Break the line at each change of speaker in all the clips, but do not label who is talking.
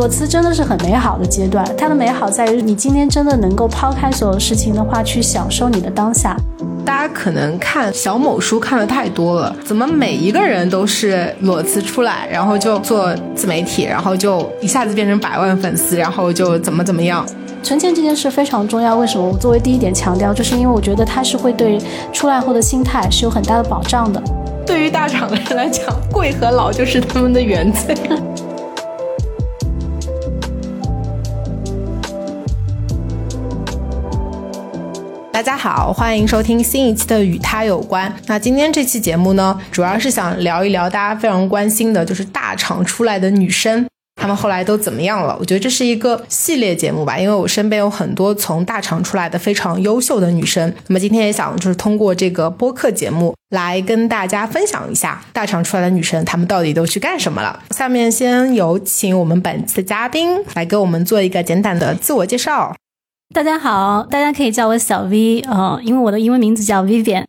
裸辞真的是很美好的阶段，它的美好在于你今天真的能够抛开所有事情的话，去享受你的当下。
大家可能看小某书看的太多了，怎么每一个人都是裸辞出来，然后就做自媒体，然后就一下子变成百万粉丝，然后就怎么怎么样？
存钱这件事非常重要，为什么？我作为第一点强调，就是因为我觉得它是会对出来后的心态是有很大的保障的。
对于大厂的人来讲，贵和老就是他们的原罪。大家好，欢迎收听新一期的《与他有关》。那今天这期节目呢，主要是想聊一聊大家非常关心的，就是大厂出来的女生，她们后来都怎么样了？我觉得这是一个系列节目吧，因为我身边有很多从大厂出来的非常优秀的女生。那么今天也想就是通过这个播客节目来跟大家分享一下大厂出来的女生，她们到底都去干什么了。下面先有请我们本次嘉宾来给我们做一个简短的自我介绍。
大家好，大家可以叫我小 V 哦，因为我的英文名字叫 Vivian。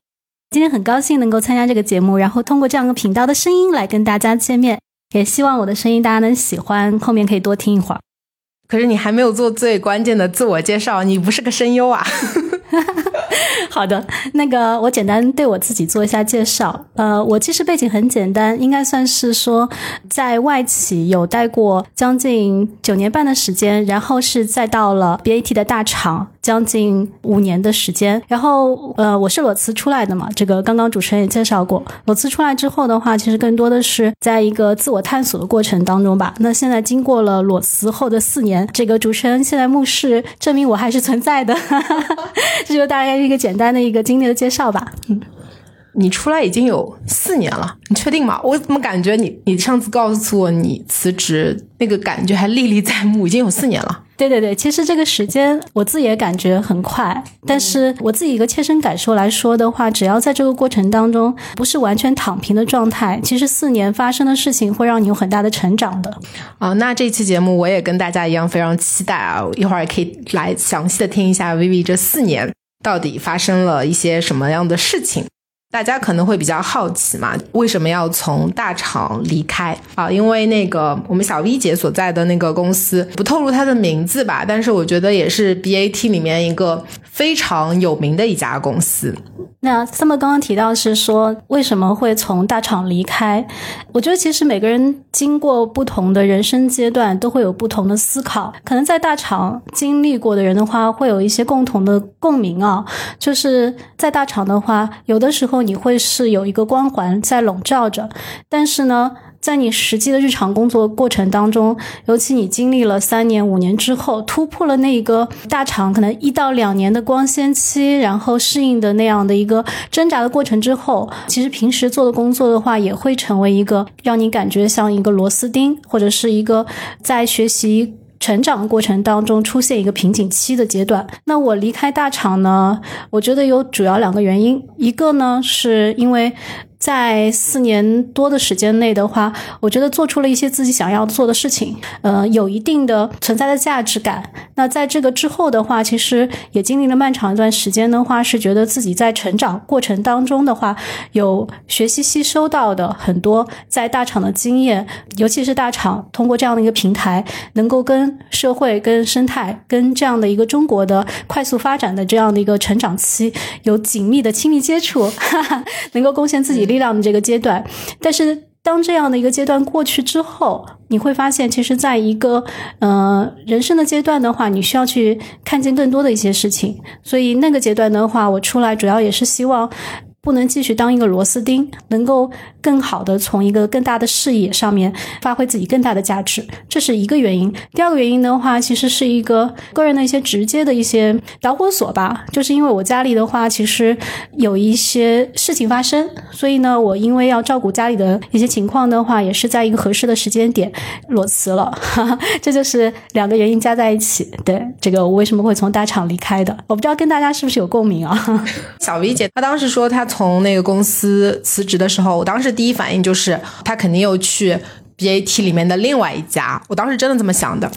今天很高兴能够参加这个节目，然后通过这样一个频道的声音来跟大家见面，也希望我的声音大家能喜欢，后面可以多听一会儿。
可是你还没有做最关键的自我介绍，你不是个声优啊？
好的，那个我简单对我自己做一下介绍。呃，我其实背景很简单，应该算是说在外企有待过将近九年半的时间，然后是再到了 BAT 的大厂将近五年的时间。然后呃，我是裸辞出来的嘛，这个刚刚主持人也介绍过。裸辞出来之后的话，其实更多的是在一个自我探索的过程当中吧。那现在经过了裸辞后的四年，这个主持人现在目视证明我还是存在的。这就大概一个简单的一个经历的介绍吧。嗯，
你出来已经有四年了，你确定吗？我怎么感觉你你上次告诉我你辞职那个感觉还历历在目，已经有四年了。
对对对，其实这个时间我自己也感觉很快，但是我自己一个切身感受来说的话，只要在这个过程当中不是完全躺平的状态，其实四年发生的事情会让你有很大的成长的。
啊，那这期节目我也跟大家一样非常期待啊，一会儿也可以来详细的听一下 Vivi 这四年。到底发生了一些什么样的事情？大家可能会比较好奇嘛，为什么要从大厂离开啊？因为那个我们小 V 姐所在的那个公司，不透露它的名字吧，但是我觉得也是 BAT 里面一个非常有名的一家公司。
那 Summer 刚刚提到是说为什么会从大厂离开？我觉得其实每个人经过不同的人生阶段，都会有不同的思考。可能在大厂经历过的人的话，会有一些共同的共鸣啊，就是在大厂的话，有的时候你会是有一个光环在笼罩着，但是呢。在你实际的日常工作过程当中，尤其你经历了三年、五年之后，突破了那一个大厂可能一到两年的光鲜期，然后适应的那样的一个挣扎的过程之后，其实平时做的工作的话，也会成为一个让你感觉像一个螺丝钉，或者是一个在学习成长过程当中出现一个瓶颈期的阶段。那我离开大厂呢，我觉得有主要两个原因，一个呢是因为。在四年多的时间内的话，我觉得做出了一些自己想要做的事情，呃，有一定的存在的价值感。那在这个之后的话，其实也经历了漫长一段时间的话，是觉得自己在成长过程当中的话，有学习吸收到的很多在大厂的经验，尤其是大厂通过这样的一个平台，能够跟社会、跟生态、跟这样的一个中国的快速发展的这样的一个成长期有紧密的亲密接触，哈哈，能够贡献自己。力量的这个阶段，但是当这样的一个阶段过去之后，你会发现，其实在一个呃人生的阶段的话，你需要去看见更多的一些事情。所以那个阶段的话，我出来主要也是希望不能继续当一个螺丝钉，能够更好的从一个更大的视野上面发挥自己更大的价值，这是一个原因。第二个原因的话，其实是一个个人的一些直接的一些导火索吧，就是因为我家里的话，其实有一些事情发生，所以呢，我因为要照顾家里的一些情况的话，也是在一个合适的时间点裸辞了，这就是两个原因加在一起。对这个我为什么会从大厂离开的，我不知道跟大家是不是有共鸣啊？
小 V 姐她当时说她。从那个公司辞职的时候，我当时第一反应就是他肯定又去 BAT 里面的另外一家。我当时真的这么想的，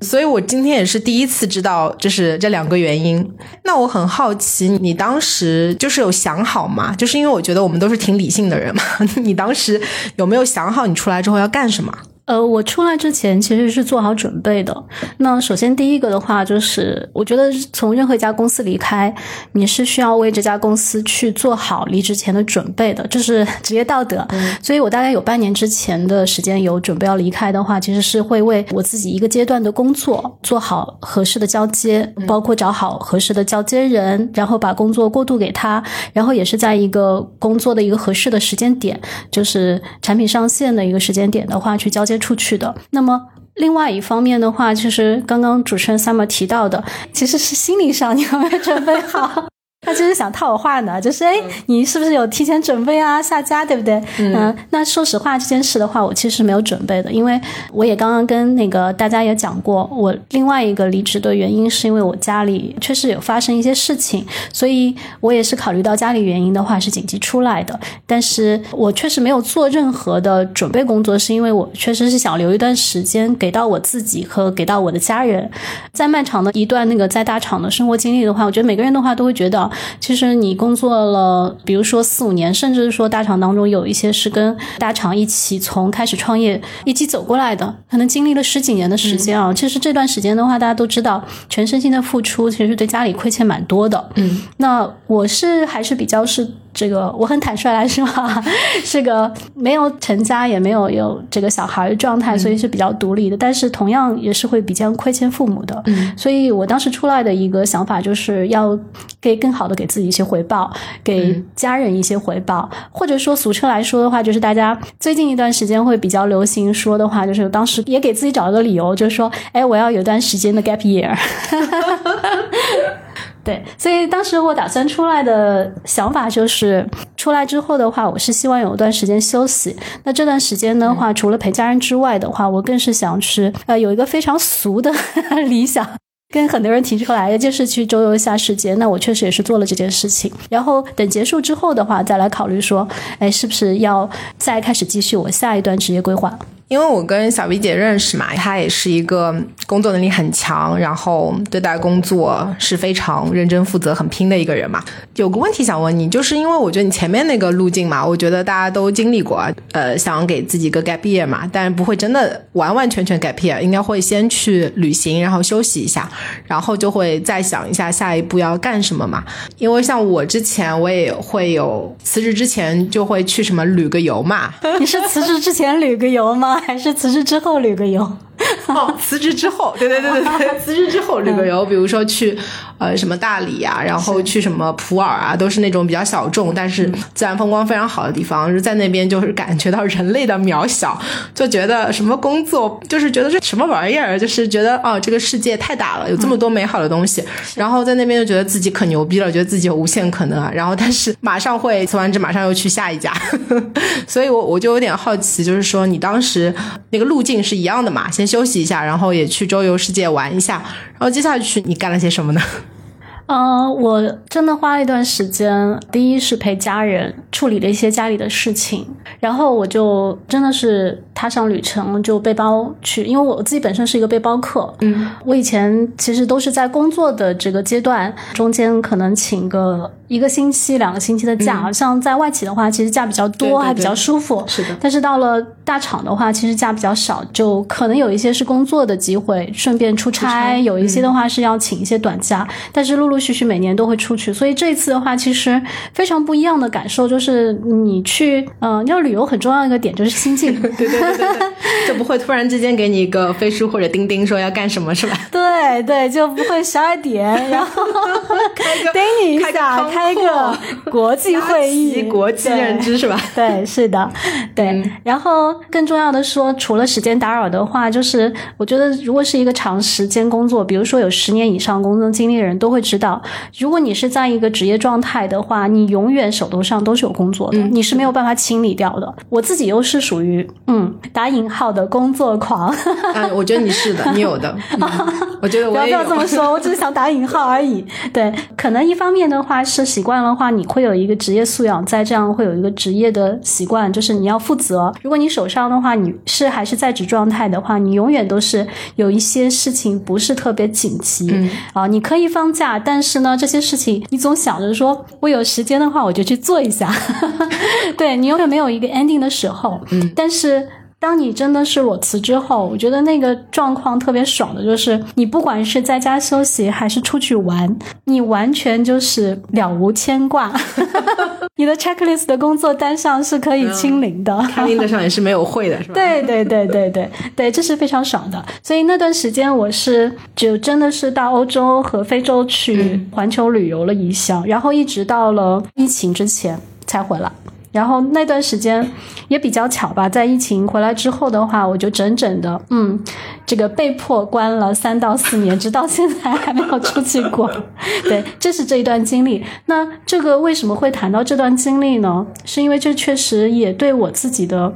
所以我今天也是第一次知道就是这两个原因。那我很好奇，你当时就是有想好吗？就是因为我觉得我们都是挺理性的人嘛，你当时有没有想好你出来之后要干什么？
呃，我出来之前其实是做好准备的。那首先第一个的话，就是我觉得从任何一家公司离开，你是需要为这家公司去做好离职前的准备的，这是 职业道德。所以我大概有半年之前的时间有准备要离开的话，其实是会为我自己一个阶段的工作做好合适的交接，包括找好合适的交接人，然后把工作过渡给他，然后也是在一个工作的一个合适的时间点，就是产品上线的一个时间点的话去交接。出去的。那么，另外一方面的话，就是刚刚主持人 Summer 提到的，其实是心理上你有没有准备好？他就是想套我话呢，就是哎，你是不是有提前准备啊？下家对不对？嗯，那说实话，这件事的话，我其实没有准备的，因为我也刚刚跟那个大家也讲过，我另外一个离职的原因是因为我家里确实有发生一些事情，所以我也是考虑到家里原因的话是紧急出来的。但是我确实没有做任何的准备工作，是因为我确实是想留一段时间给到我自己和给到我的家人，在漫长的一段那个在大厂的生活经历的话，我觉得每个人的话都会觉得。其实你工作了，比如说四五年，甚至是说大厂当中有一些是跟大厂一起从开始创业一起走过来的，可能经历了十几年的时间啊。其实这段时间的话，大家都知道，全身心的付出，其实对家里亏欠蛮多的。嗯，那我是还是比较是。这个我很坦率来说，是个没有成家也没有有这个小孩的状态，所以是比较独立的。但是同样也是会比较亏欠父母的。所以我当时出来的一个想法就是要给更好的给自己一些回报，给家人一些回报，或者说俗称来说的话，就是大家最近一段时间会比较流行说的话，就是当时也给自己找了个理由，就是说，哎，我要有段时间的 gap year。对，所以当时我打算出来的想法就是，出来之后的话，我是希望有一段时间休息。那这段时间的话，除了陪家人之外的话，我更是想去呃有一个非常俗的 理想，跟很多人提出来，就是去周游一下世界。那我确实也是做了这件事情。然后等结束之后的话，再来考虑说，哎，是不是要再开始继续我下一段职业规划。
因为我跟小 V 姐认识嘛，她也是一个工作能力很强，然后对待工作是非常认真负责、很拼的一个人嘛。有个问题想问你，就是因为我觉得你前面那个路径嘛，我觉得大家都经历过，呃，想给自己一个 gap year 嘛，但不会真的完完全全 gap year，应该会先去旅行，然后休息一下，然后就会再想一下下一步要干什么嘛。因为像我之前我也会有辞职之前就会去什么旅个游嘛。
你是辞职之前旅个游吗？还是辞职之后旅个游？
哦，辞职之后，对对对对对，辞职之后旅个游，比如说去呃什么大理啊，然后去什么普洱啊，都是那种比较小众，但是自然风光非常好的地方。就在那边就是感觉到人类的渺小，就觉得什么工作就是觉得这什么玩意儿，就是觉得哦这个世界太大了，有这么多美好的东西。然后在那边就觉得自己可牛逼了，觉得自己有无限可能啊。然后但是马上会辞完职，马上又去下一家，所以我我就有点好奇，就是说你当时那个路径是一样的嘛？先。休休息一下，然后也去周游世界玩一下，然后接下去你干了些什么呢？
嗯，我真的花了一段时间，第一是陪家人处理了一些家里的事情，然后我就真的是踏上旅程，就背包去，因为我自己本身是一个背包客，嗯，我以前其实都是在工作的这个阶段中间，可能请个。一个星期、两个星期的假，像在外企的话，其实假比较多，还比较舒服。
是的。
但是到了大厂的话，其实假比较少，就可能有一些是工作的机会，顺便出差；有一些的话是要请一些短假。但是陆陆续续每年都会出去，所以这一次的话，其实非常不一样的感受就是，你去，嗯，要旅游很重要一个点就是心境。
对对对对，就不会突然之间给你一个飞书或者钉钉说要干什么是吧？
对对，就不会十二点然后
开个
盯你一下。开个国际会议，
国际认知是吧？
对，是的，对。然后更重要的说，除了时间打扰的话，就是我觉得如果是一个长时间工作，比如说有十年以上工作经历的人都会知道，如果你是在一个职业状态的话，你永远手头上都是有工作的，你是没有办法清理掉的。我自己又是属于嗯打引号的工作狂，
啊，我觉得你是的，你有的，我觉得我
不要这么说，我只是想打引号而已。对，可能一方面的话是习惯的话，你会有一个职业素养，在这样会有一个职业的习惯，就是你要负责。如果你手上的话，你是还是在职状态的话，你永远都是有一些事情不是特别紧急。啊，你可以放假，但是呢，这些事情你总想着说，我有时间的话我就去做一下，对你永远没有一个 ending 的时候，嗯，但是。当你真的是裸辞之后，我觉得那个状况特别爽的，就是你不管是在家休息还是出去玩，你完全就是了无牵挂。你的 checklist 的工作单上是可以清零的
，calendar 上也是没有会的，是吧？
对对对对对对，这是非常爽的。所以那段时间我是就真的是到欧洲和非洲去环球旅游了一下，然后一直到了疫情之前才回来。然后那段时间也比较巧吧，在疫情回来之后的话，我就整整的嗯，这个被迫关了三到四年，直到现在还没有出去过。对，这是这一段经历。那这个为什么会谈到这段经历呢？是因为这确实也对我自己的。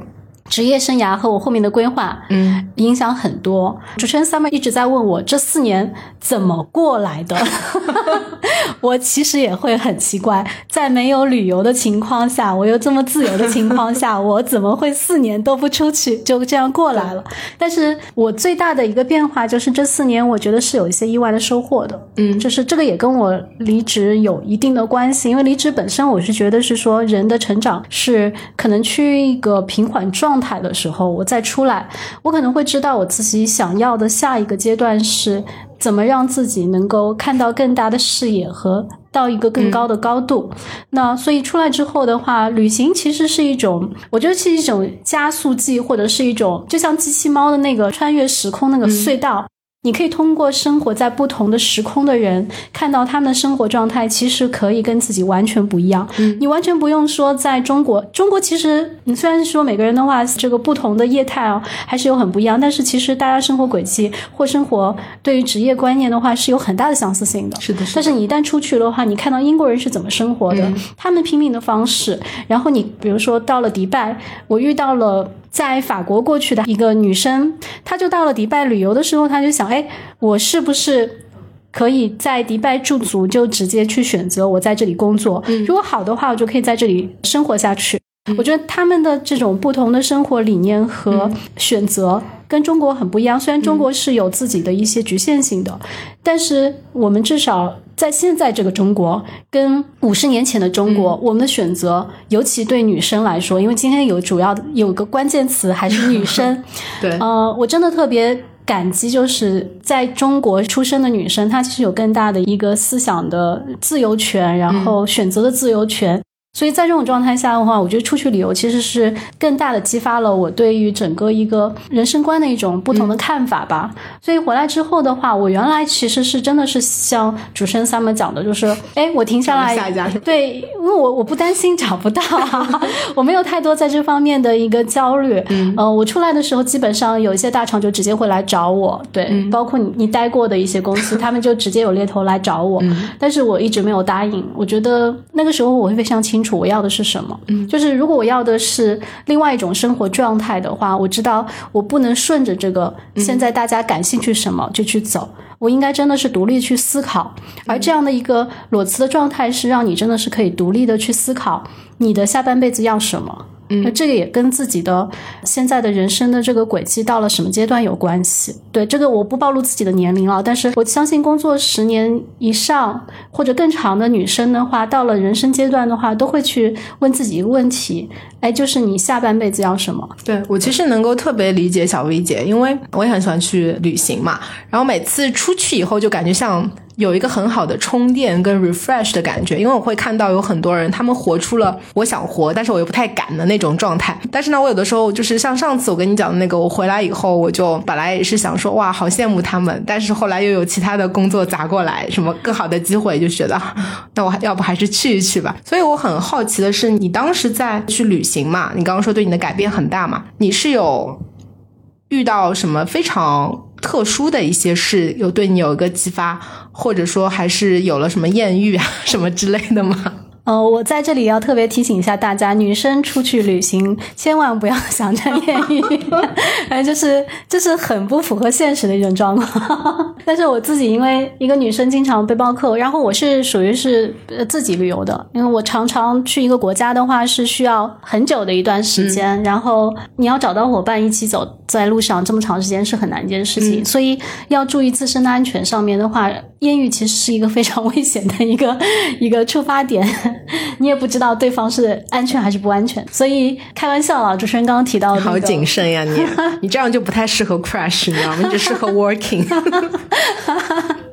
职业生涯和我后面的规划，嗯，影响很多。主持人 Summer 一直在问我这四年怎么过来的，我其实也会很奇怪，在没有旅游的情况下，我又这么自由的情况下，我怎么会四年都不出去就这样过来了？但是我最大的一个变化就是这四年，我觉得是有一些意外的收获的，嗯，就是这个也跟我离职有一定的关系，因为离职本身我是觉得是说人的成长是可能趋于一个平缓状。态的时候，我再出来，我可能会知道我自己想要的下一个阶段是怎么让自己能够看到更大的视野和到一个更高的高度。那所以出来之后的话，旅行其实是一种，我觉得是一种加速剂，或者是一种就像机器猫的那个穿越时空那个隧道。你可以通过生活在不同的时空的人，看到他们的生活状态，其实可以跟自己完全不一样。嗯你完全不用说在中国，中国其实你虽然说每个人的话，这个不同的业态哦，还是有很不一样，但是其实大家生活轨迹或生活对于职业观念的话，是有很大的相似性的。
是的，
但是你一旦出去的话，你看到英国人是怎么生活的，他们拼命的方式，然后你比如说到了迪拜，我遇到了。在法国过去的一个女生，她就到了迪拜旅游的时候，她就想：哎，我是不是可以在迪拜驻足，就直接去选择我在这里工作？如果好的话，我就可以在这里生活下去。我觉得他们的这种不同的生活理念和选择跟中国很不一样。虽然中国是有自己的一些局限性的，但是我们至少在现在这个中国，跟五十年前的中国，我们的选择，尤其对女生来说，因为今天有主要的有个关键词还是女生。
对，
呃，我真的特别感激，就是在中国出生的女生，她其实有更大的一个思想的自由权，然后选择的自由权。所以在这种状态下的话，我觉得出去旅游其实是更大的激发了我对于整个一个人生观的一种不同的看法吧。所以回来之后的话，我原来其实是真的是像主持人 Summer 讲的，就是哎，我停下来，下一家对，因为我我不担心找不到，我没有太多在这方面的一个焦虑。嗯，呃，我出来的时候，基本上有一些大厂就直接会来找我，对，包括你你待过的一些公司，他们就直接有猎头来找我，但是我一直没有答应。我觉得那个时候我会非常清。清楚我要的是什么，嗯，就是如果我要的是另外一种生活状态的话，我知道我不能顺着这个现在大家感兴趣什么就去走，我应该真的是独立去思考，而这样的一个裸辞的状态是让你真的是可以独立的去思考你的下半辈子要什么。那这个也跟自己的现在的人生的这个轨迹到了什么阶段有关系。对这个我不暴露自己的年龄了，但是我相信工作十年以上或者更长的女生的话，到了人生阶段的话，都会去问自己一个问题：哎，就是你下半辈子要什么？
对我其实能够特别理解小薇姐，因为我也很喜欢去旅行嘛。然后每次出去以后，就感觉像有一个很好的充电跟 refresh 的感觉，因为我会看到有很多人，他们活出了我想活，但是我又不太敢的那种状态。但是呢，我有的时候就是像上次我跟你讲的那个，我回来以后，我就本来也是想说，哇，好羡慕他们，但是后来又有其他的工作砸过来，什么更好的机会，就觉得那我要不还是去一去吧。所以我很好奇的是，你当时在去旅行嘛？你刚刚说对你的改变很大嘛？你是有遇到什么非常？特殊的一些事有对你有一个激发，或者说还是有了什么艳遇啊 什么之类的吗？
呃，我在这里要特别提醒一下大家，女生出去旅行千万不要想着艳遇，反 正就是就是很不符合现实的一种状况。但是我自己因为一个女生经常背包客，然后我是属于是自己旅游的，因为我常常去一个国家的话是需要很久的一段时间，然后你要找到伙伴一起走在路上这么长时间是很难一件事情，所以要注意自身的安全上面的话，艳遇其实是一个非常危险的一个 一个出发点。你也不知道对方是安全还是不安全，所以开玩笑啊！主持人刚刚提到，
好谨慎呀，你 你这样就不太适合 crash，你知道吗？你只适合 working。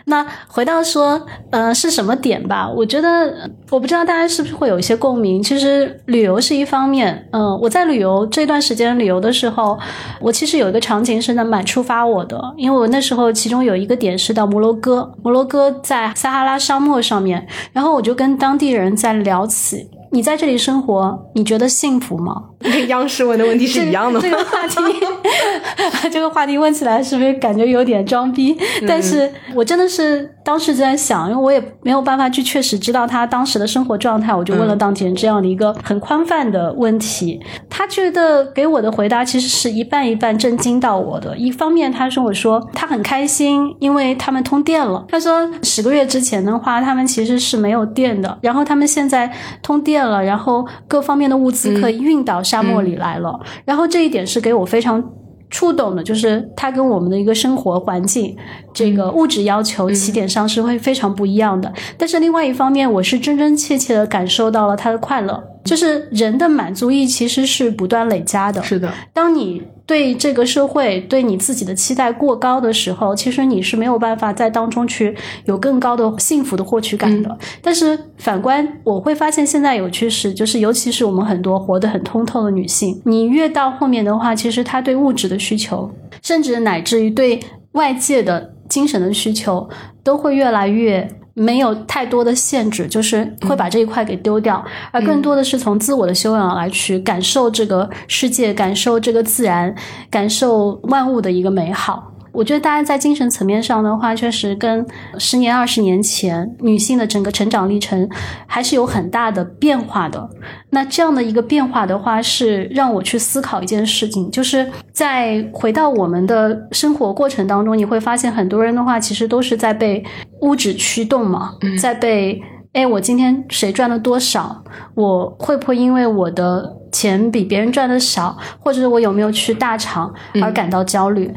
那回到说，呃，是什么点吧？我觉得，我不知道大家是不是会有一些共鸣。其实旅游是一方面，嗯，我在旅游这段时间旅游的时候，我其实有一个场景是能蛮触发我的，因为我那时候其中有一个点是到摩洛哥，摩洛哥在撒哈拉沙漠上面，然后我就跟当地人在聊起。你在这里生活，你觉得幸福吗？
跟央视问的问题是一样的。
这 个话题，这个话题问起来是不是感觉有点装逼？但是我真的是当时就在想，因为我也没有办法去确实知道他当时的生活状态，我就问了当地人这样的一个很宽泛的问题。他觉得给我的回答其实是一半一半震惊到我的。一方面，他说我说他很开心，因为他们通电了。他说十个月之前的话，他们其实是没有电的，然后他们现在通电。了，然后各方面的物资可以运到沙漠里来了，然后这一点是给我非常触动的，就是它跟我们的一个生活环境、这个物质要求起点上是会非常不一样的。但是另外一方面，我是真真切切的感受到了他的快乐。就是人的满足意其实是不断累加的。
是的，
当你对这个社会、对你自己的期待过高的时候，其实你是没有办法在当中去有更高的幸福的获取感的。但是反观，我会发现现在有趋势，就是尤其是我们很多活得很通透的女性，你越到后面的话，其实她对物质的需求，甚至乃至于对外界的精神的需求，都会越来越。没有太多的限制，就是会把这一块给丢掉，而更多的是从自我的修养来去感受这个世界，感受这个自然，感受万物的一个美好。我觉得大家在精神层面上的话，确实跟十年、二十年前女性的整个成长历程还是有很大的变化的。那这样的一个变化的话，是让我去思考一件事情，就是在回到我们的生活过程当中，你会发现很多人的话，其实都是在被物质驱动嘛，在被哎，我今天谁赚了多少？我会不会因为我的钱比别人赚的少，或者是我有没有去大厂而感到焦虑？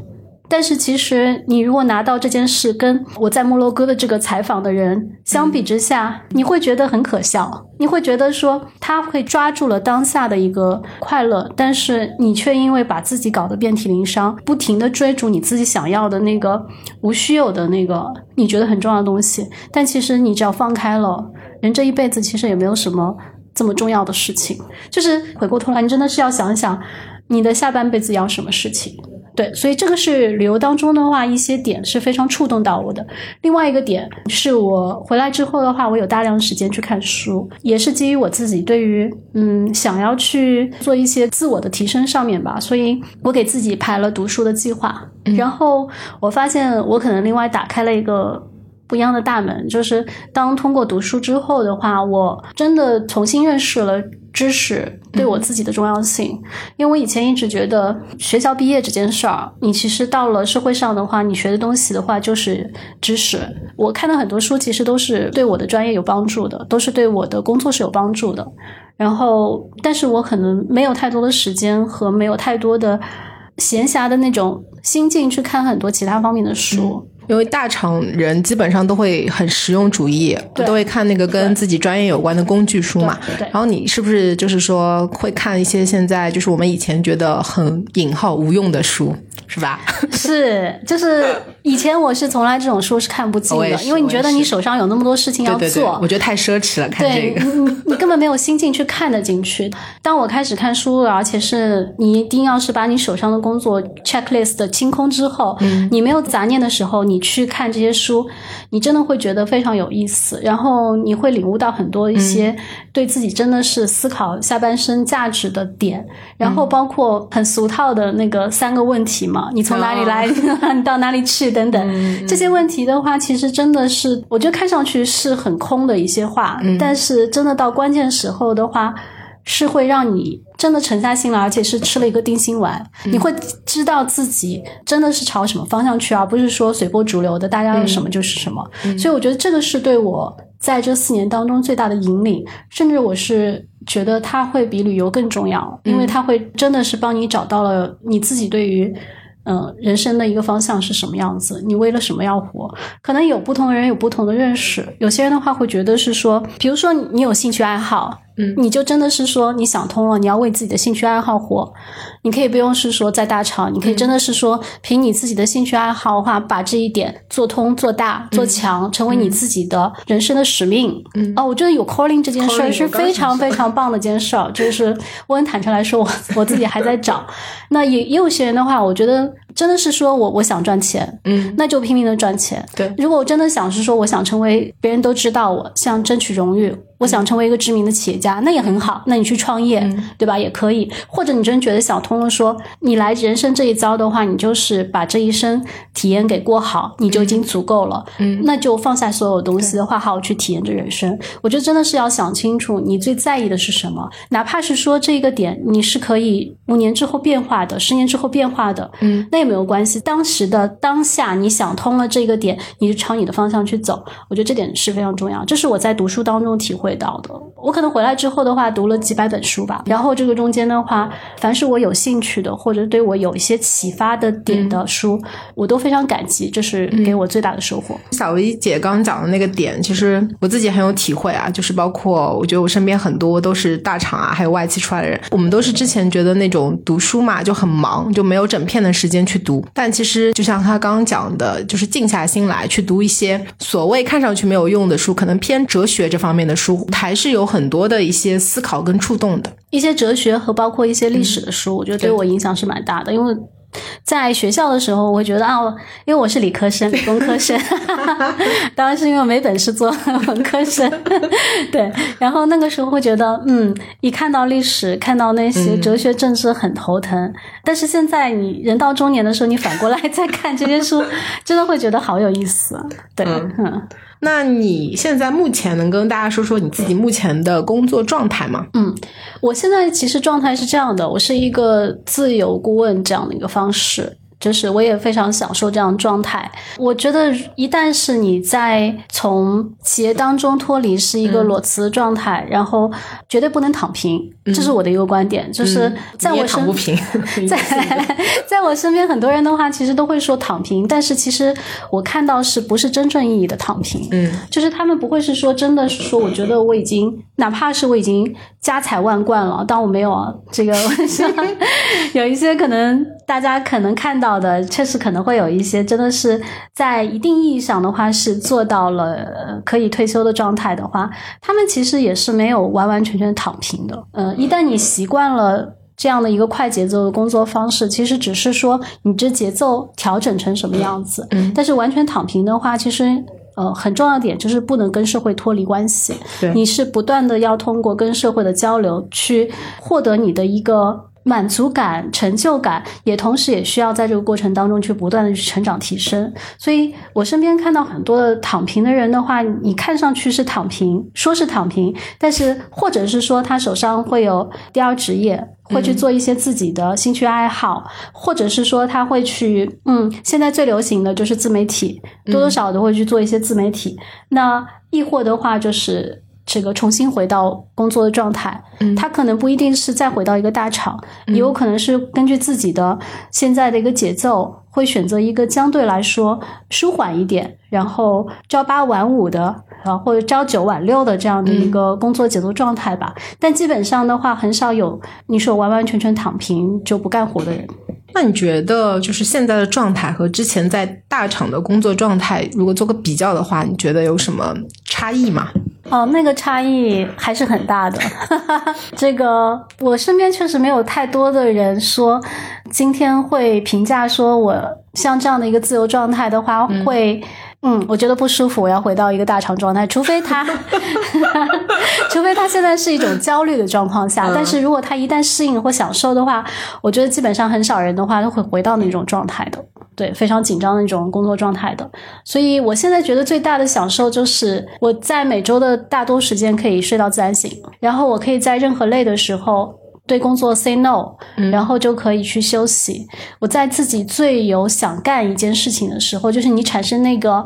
但是其实，你如果拿到这件事跟我在摩洛哥的这个采访的人相比之下，你会觉得很可笑。你会觉得说他会抓住了当下的一个快乐，但是你却因为把自己搞得遍体鳞伤，不停的追逐你自己想要的那个无需有的那个你觉得很重要的东西。但其实你只要放开了，人这一辈子其实也没有什么这么重要的事情。就是回过头来，你真的是要想一想，你的下半辈子要什么事情。对，所以这个是旅游当中的话，一些点是非常触动到我的。另外一个点是我回来之后的话，我有大量时间去看书，也是基于我自己对于嗯想要去做一些自我的提升上面吧，所以我给自己排了读书的计划。然后我发现我可能另外打开了一个不一样的大门，就是当通过读书之后的话，我真的重新认识了。知识对我自己的重要性，因为我以前一直觉得学校毕业这件事儿，你其实到了社会上的话，你学的东西的话就是知识。我看到很多书，其实都是对我的专业有帮助的，都是对我的工作是有帮助的。然后，但是我可能没有太多的时间和没有太多的闲暇的那种心境去看很多其他方面的书。
因为大厂人基本上都会很实用主义，都会看那个跟自己专业有关的工具书嘛。然后你是不是就是说会看一些现在就是我们以前觉得很引号无用的书，是吧？
是，就是以前我是从来这种书是看不进的，因为你觉得你手上有那么多事情要做，
对对，我觉得太奢侈了，看这
对
个。
你你你根本没有心境去看得进去。当我开始看书了，而且是你一定要是把你手上的工作 checklist 清空之后，
嗯
你没有杂念的时候，你去看这些书，你真的会觉得非常有意思，然后你会领悟到很多一
嗯
些对自己真的是思考下半生价值的点，然
嗯
后包括很俗套的那个三个问题嘛，你从哪里来，你 到哪里去等等，
嗯
这些问题的话，其实真的是我觉得看上去是很空的一些话，
嗯
但是真的到关键时候的话。是会让你真的沉下心来，而且是吃了一个定心丸。
嗯
你会知道自己真的是朝什么方向去，而不是说随波逐流的，大家有什么就是什么。
嗯
所以我觉得这个是对我在这四年当中最大的引领，甚至我是觉得它会比旅游更重要，因为它会真的是帮你找到了你自己对于。嗯，人生的一个方向是什么样子？你为了什么要活？可能有不同的人有不同的认识。有些人的话会觉得是说，比如说你有兴趣爱好，
嗯
你就真的是说你想通了，你要为自己的兴趣爱好活。你可以不用是说在大厂，你可以真的是说凭你自己的兴趣爱好的话，把这一点做通、做大、做强，成为你自己的人生的使命。
嗯
哦，我觉得有 calling 这件事儿是非常非常棒的一件事儿，就是我很坦诚来说，我我自己还在找。那也也有些人的话，我觉得真的是说我我想赚钱，
嗯，
那就拼命的赚钱。
对
如果我真的想是说我想成为别人都知道我，想争取荣誉，我想成为一个知名的企业家，那也很好。那你去创业，对吧？也可以。或者你真觉得想通了说，你来人生这一遭的话，你就是把这一生体验给过好，你就已经足够了。
嗯，
那就放下所有东西的话，好好去体验这人生。我觉得真的是要想清楚，你最在意的是什么，哪怕是说这个点你是可以五年之后变化的，十年之后变化的，
嗯，
那也没有关系。当时的当下，你想通了这个点，你就朝你的方向去走。我觉得这点是非常重要，这是我在读书当中体会到的。我可能回来之后的话，读了几百本书吧，然后这个中间的话，凡是我有兴趣的，或者对我有一些启发的点的书，我都非常感激，这是给我最大的收获。
小薇姐刚刚讲的那个点，其实我自己很有体会啊，就是包括我觉得我身边很多都是大厂啊，还有外企出来的人，我们都是之前觉得那种读书嘛就很忙，就没有整片的时间去读。但其实就像他刚刚讲的，就是静下心来去读一些所谓看上去没有用的书，可能偏哲学这方面的书，还是有很多的一些思考跟触动的。
一些哲学和包括一些历史的书，我觉得对
对
我影响是蛮大的，因为。在学校的时候，我会觉得啊，因为我是理科生、理 工科生，当然是因为我没本事做文科生，对。然后那个时候会觉得，嗯，一看到历史、看到那些哲学、政治很头疼。但是现在你人到中年的时候，你反过来再看这些书，真的会觉得好有意思。对，嗯
那你现在目前能跟大家说说你自己目前的工作状态吗？
嗯，我现在其实状态是这样的，我是一个自由顾问这样的一个方式。就是我也非常享受这样的状态。我觉得一旦是你在从企业当中脱离，是一个裸辞的状态，然后绝对不能躺平，这是我的一个观点。就是在我身 在 在我身边很多人的话，其实都会说躺平，但是其实我看到是不是真正意义的躺平？
嗯，
就是他们不会是说真的是说，我觉得我已经哪怕是我已经家财万贯了，但我没有啊。这个 有一些可能大家可能看到的，确实可能会有一些真的是在一定意义上的话是做到了呃可以退休的状态的话，他们其实也是没有完完全全躺平的。呃，一旦你习惯了。这样的一个快节奏的工作方式，其实只是说你这节奏调整成什么样子。
嗯
但是完全躺平的话，其实呃很重要的点就是不能跟社会脱离关系。
对
你是不断的要通过跟社会的交流去获得你的一个。满足感、成就感，也同时也需要在这个过程当中去不断的去成长提升。所以我身边看到很多的躺平的人的话，你看上去是躺平，说是躺平，但是或者是说他手上会有第二职业，会去做一些自己的兴趣爱好，或者是说他会去，嗯，现在最流行的就是自媒体，多多少少都会去做一些自媒体。那亦或的话就是。这个重新回到工作的状态，
嗯
他可能不一定是再回到一个大厂，也有可能是根据自己的现在的一个节奏，会选择一个相对来说舒缓一点，然后朝八晚五的，啊或者朝九晚六的这样的一个工作节奏状态吧。但基本上的话，很少有你说完完全全躺平就不干活的人。
那你觉得就是现在的状态和之前在大厂的工作状态，如果做个比较的话，你觉得有什么差异吗？
哦，那个差异还是很大的。这个我身边确实没有太多的人说，今天会评价说我像这样的一个自由状态的话会。嗯，我觉得不舒服，我要回到一个大肠状态，除非他 除非他现在是一种焦虑的状况下。但是如果他一旦适应或享受的话，我觉得基本上很少人的话都会回到那种状态的，对，非常紧张的那种工作状态的。所以我现在觉得最大的享受就是我在每周的大多时间可以睡到自然醒，然后我可以在任何累的时候。对工作 say no，然后就可以去休息。我在自己最有想干一件事情的时候，就是你产生那个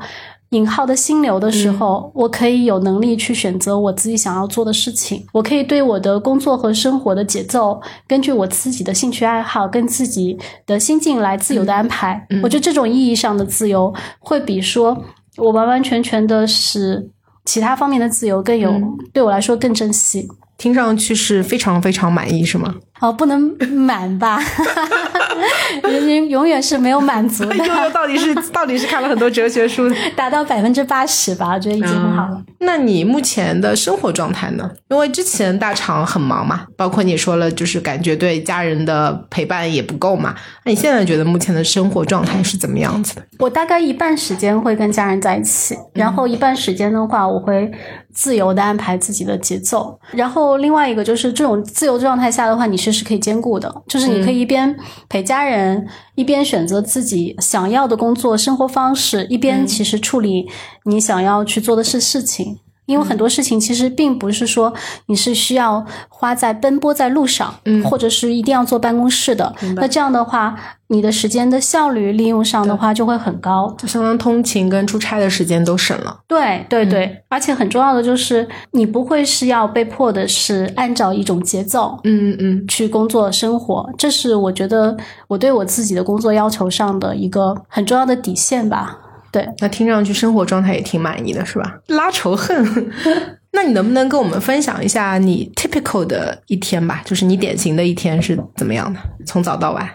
引号的心流的时候，我可以有能力去选择我自己想要做的事情。我可以对我的工作和生活的节奏，根据我自己的兴趣爱好跟自己的心境来自由的安排。我觉得这种意义上的自由，会比说我完完全全的是其他方面的自由更有对我来说更珍惜。
听上去是非常非常满意，是吗？
哦，不能满吧？人永远是没有满足的。
到底是到底是看了很多哲学书，
达到百分之八十吧，我觉得已经很好了。
那你目前的生活状态呢？因为之前大厂很忙嘛，包括你说了，就是感觉对家人的陪伴也不够嘛。那你现在觉得目前的生活状态是怎么样子的？
我大概一半时间会跟家人在一起，然后一半时间的话，我会自由的安排自己的节奏。然后另外一个就是这种自由状态下的话，你是是可以兼顾的，就是你可以一边陪家人，一边选择自己想要的工作生活方式，一边其实处理你想要去做的事事情。因为很多事情其实并不是说你是需要花在奔波在路上，嗯，或者是一定要坐办公室的。那这样的话，你的时间的效率利用上的话就会很高，
就相当通勤跟出差的时间都省了。
对对对，而且很重要的就是你不会是要被迫的是按照一种节奏，
嗯嗯嗯，
去工作生活。这是我觉得我对我自己的工作要求上的一个很重要的底线吧。对，
那听上去生活状态也挺满意的，是吧？拉仇恨，那你能不能跟我们分享一下你 typical 的一天吧？就是你典型的一天是怎么样的？从早到晚？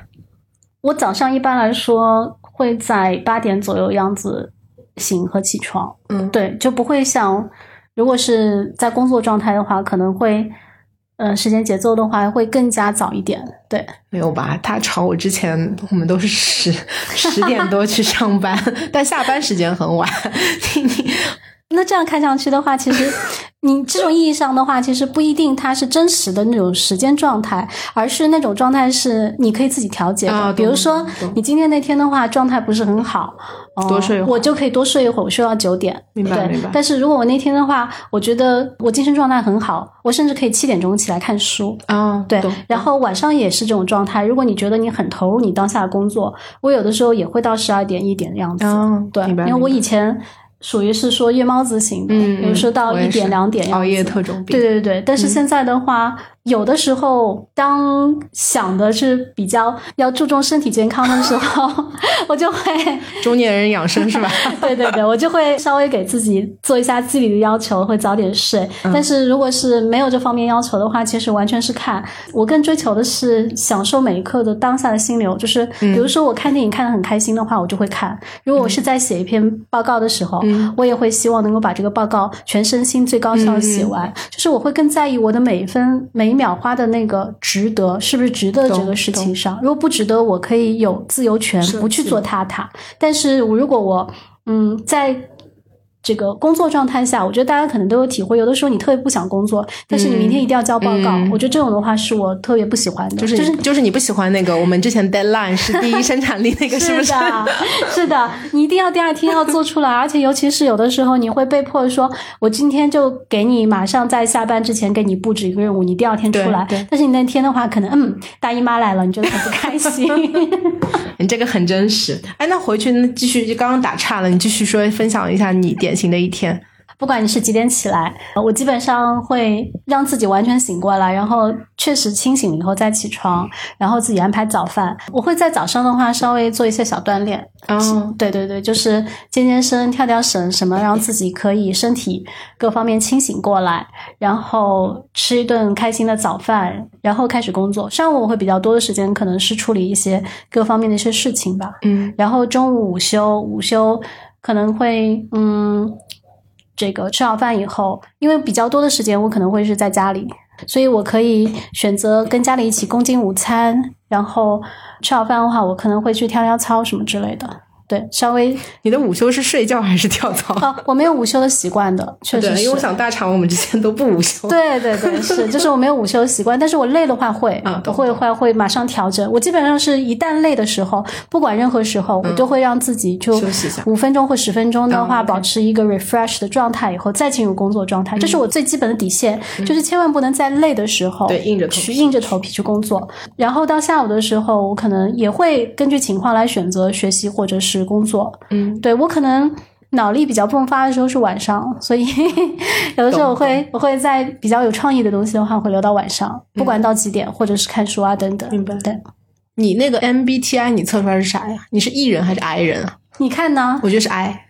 我早上一般来说会在八点左右样子醒和起床，
嗯，
对，就不会像如果是在工作状态的话，可能会。嗯，时间节奏的话会更加早一点，对，
没有吧？他朝我之前我们都是十十点多去上班，但下班时间很晚。
那这样看上去的话，其实。你这种意义上的话，其实不一定它是真实的那种时间状态，而是那种状态是你可以自己调节的。比如说，你今天那天的话状态不是很好，
多睡，
我就可以多睡一会儿，我睡到九点。
明白明白。
但是如果我那天的话，我觉得我精神状态很好，我甚至可以七点钟起来看书
啊。
对，然后晚上也是这种状态。如果你觉得你很投入你当下的工作，我有的时候也会到十二点一点的样子。对，因为我以前。属于是说夜猫子型的，有时候到一点两点
熬夜特种兵。
对对对，但是现在的话。有的时候，当想的是比较要注重身体健康的时候，我就会
中年人养生是吧？
对对对，我就会稍微给自己做一下纪律的要求，会早点睡。但是如果是没有这方面要求的话，其实完全是看我更追求的是享受每一刻的当下的心流。就是比如说我看电影看得很开心的话，我就会看；如果我是在写一篇报告的时候，我也会希望能够把这个报告全身心最高效的写完。就是我会更在意我的每一分每。每秒花的那个值得，是不是值得这个事情上？如果不值得，我可以有自由权不去做它。它，但是如果我嗯在。这个工作状态下，我觉得大家可能都有体会。有的时候你特别不想工作，但是你明天一定要交报告。我觉得这种的话是我特别不喜欢的。
就是就是就是你不喜欢那个我们之前 deadline 是第一生产力那个是不是？
是的，你一定要第二天要做出来，而且尤其是有的时候你会被迫说，我今天就给你马上在下班之前给你布置一个任务，你第二天出来。但是你那天的话，可能嗯大姨妈来了，你觉得很不开心。
你这个很真实。哎，那回去继续就刚刚打岔了，你继续说分享一下你点。典型的一天，
不管你是几点起来，我基本上会让自己完全醒过来，然后确实清醒了以后再起床，然后自己安排早饭。我会在早上的话稍微做一些小锻炼，
嗯，
对对对，就是健健身、跳跳绳什么，让自己可以身体各方面清醒过来，然后吃一顿开心的早饭，然后开始工作。上午我会比较多的时间，可能是处理一些各方面的一些事情吧。
嗯
然后中午午休，午休可能会嗯，这个吃好饭以后，因为比较多的时间我可能会是在家里，所以我可以选择跟家里一起共进午餐，然后吃好饭的话，我可能会去跳跳操什么之类的。对，稍微
你的午休是睡觉还是跳操？
啊，我没有午休的习惯的，确实
对，
是。
因为我想大厂我们之前都不午休。
对对对，是，就是我没有午休的习惯，但是我累的话会，
啊懂
会会会马上调整。我基本上是一旦累的时候，不管任何时候，我都会让自己就
嗯休息一下
五分钟或十分钟的话，保持一个 refresh 的状态以后，再进入工作状态，这是我最基本的底线，就是千万不能在累的时候
嗯对硬着头皮
去硬着头皮去工作。然后到下午的时候，我可能也会根据情况来选择学习或者是工作。
嗯
对我可能脑力比较迸发的时候是晚上，所以 有的时候我会我会在比较有创意的东西的话，会留到晚上，不管到几点，或者是看书啊等等。
明白
对，
你那个 MBTI 你测出来是啥呀？你是 E 人还是 I 人啊？
你看呢？
我觉得是 I。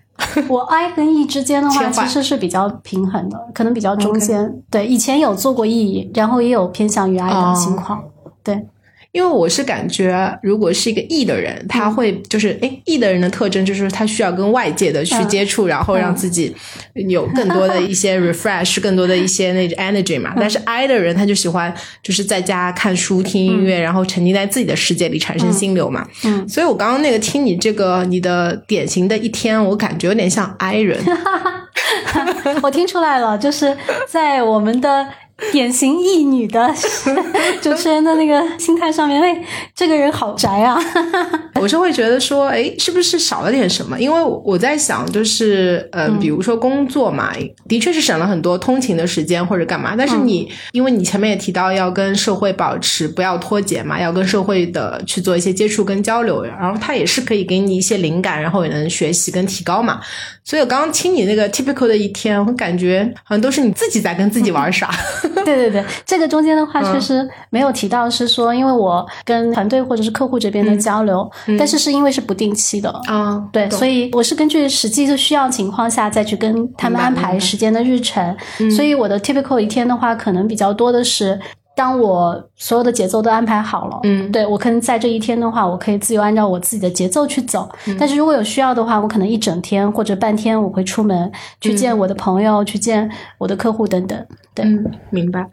我 I 跟 E 之间的话，其实是比较平衡的，可能比较中间。对，以前有做过 E，然后也有偏向于 I
哦
的情况。对，
因为我是感觉，如果是一个 E 的人，他会就是哎，E 的人的特征就是他需要跟外界的去
嗯。
接触，然后让自己有更多的一些 refresh，更多的一些那种 energy 嘛。但是 I 的人他就喜欢就是在家看书、听音乐，然后沉浸在自己的世界里产生心流嘛。
嗯。
所以我刚刚那个听你这个你的典型的一天，我感觉有点像 I 人。
我听出来了，就是在我们的 典型异女的 主持人的那个心态上面，哎，这个人好宅啊。
我是会觉得说，哎，是不是少了点什么？因为我在想，就是，嗯、比如说工作嘛，的确是省了很多通勤的时间或者干嘛。但是你，因为你前面也提到要跟社会保持不要脱节嘛，要跟社会的去做一些接触跟交流，然后它也是可以给你一些灵感，然后也能学习跟提高嘛。所以我刚刚听你那个 typical 的一天，我感觉好像都是你自己在跟自己玩耍。
对对对，这个中间的话，确实没有提到是说，因为我跟团队或者是客户这边的交流，但是是因为是不定期的。
啊，
对，所以我是根据实际的需要情况下再去跟他们安排时间的日程，所以我的 typical 一天的话，可能比较多的是。当我所有的节奏都安排好了，
嗯
对我可能在这一天的话，我可以自由按照我自己的节奏去走。但是如果有需要的话，我可能一整天或者半天我会出门去见我的朋友，去见我的客户等等。对，
嗯，明白。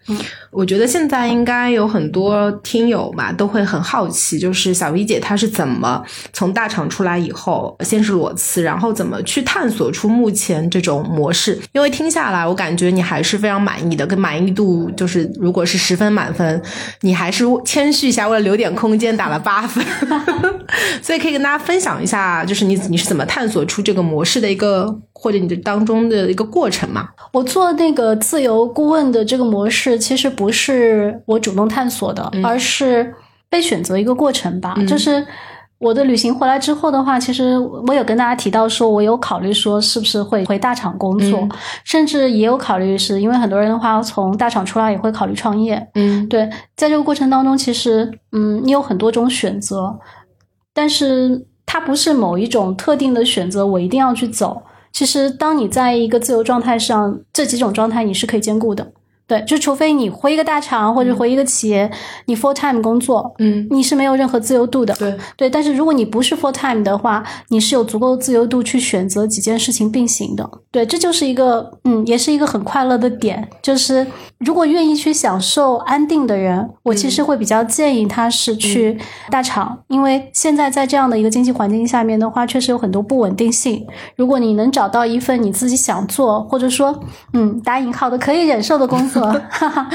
我觉得现在应该有很多听友嘛，都会很好奇，就是小 V 姐她是怎么从大厂出来以后，先是裸辞，然后怎么去探索出目前这种模式？因为听下来，我感觉你还是非常满意的，跟满意度就是，如果是十分满分，你还是谦虚一下，为了留点空间打了八分。所以可以跟大家分享一下，就是你你是怎么探索出这个模式的一个，或者你的当中的一个过程嘛？
我做那个自由顾问的这个模式，其实不是我主动探索的，而是被选择一个过程吧。就是我的旅行回来之后的话，其实我有跟大家提到说，我有考虑说是不是会回大厂工作，甚至也有考虑是因为很多人的话从大厂出来也会考虑创业。
嗯
对，在这个过程当中，其实嗯，你有很多种选择，但是它不是某一种特定的选择，我一定要去走。其实，当你在一个自由状态上，这几种状态你是可以兼顾的。对，就除非你回一个大厂或者回一个企业，你 full time 工作，
嗯，
你是没有任何自由度的。
对。
对，但是如果你不是 full time 的话，你是有足够的自由度去选择几件事情并行的。对，这就是一个，嗯，也是一个很快乐的点。就是如果愿意去享受安定的人，我其实会比较建议他是去大厂，因为现在在这样的一个经济环境下面的话，确实有很多不稳定性。如果你能找到一份你自己想做，或者说，嗯，打引号的可以忍受的工作，哈哈，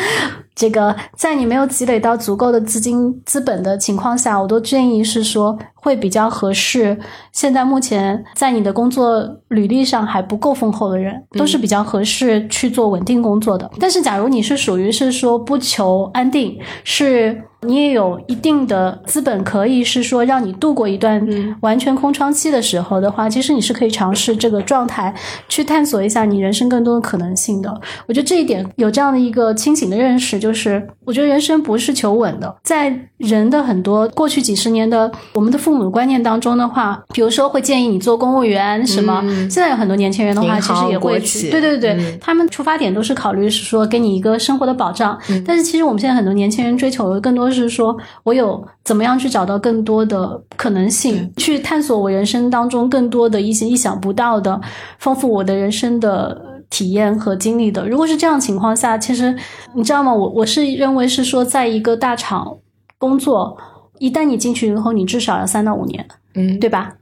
这个在你没有积累到足够的资金资本的情况下，我都建议是说会比较合适。现在目前在你的工作履历上还不够丰厚的人，都是比较合适去做稳定工作的。但是，假如你是属于是说不求安定，是你也有一定的资本，可以是说让你度过一段完全空窗期的时候的话，其实你是可以尝试这个状态去探索一下你人生更多的可能性的。我觉得这一点有这样的一个清醒的认识，就是我觉得人生不是求稳的，在人的很多过去几十年的我们的父母观念当中的话，比如说会建议你做公务员什么，现在有很多年轻人的话，其实也会去，对对对对，他们出发点都是考虑是说给你一个生活的保障，但是其实我们现在很多年轻人追求的更多。是说，我有怎么样去找到更多的可能性，去探索我人生当中更多的一些意想不到的，丰富我的人生的体验和经历的。如果是这样情况下，其实你知道吗？我我是认为是说，在一个大厂工作，一旦你进去以后，你至少要三到五年，
嗯，
对吧？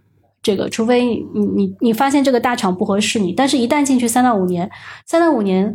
这个，除非你你你发现这个大厂不合适你，但是一旦进去三到五年，三到五年。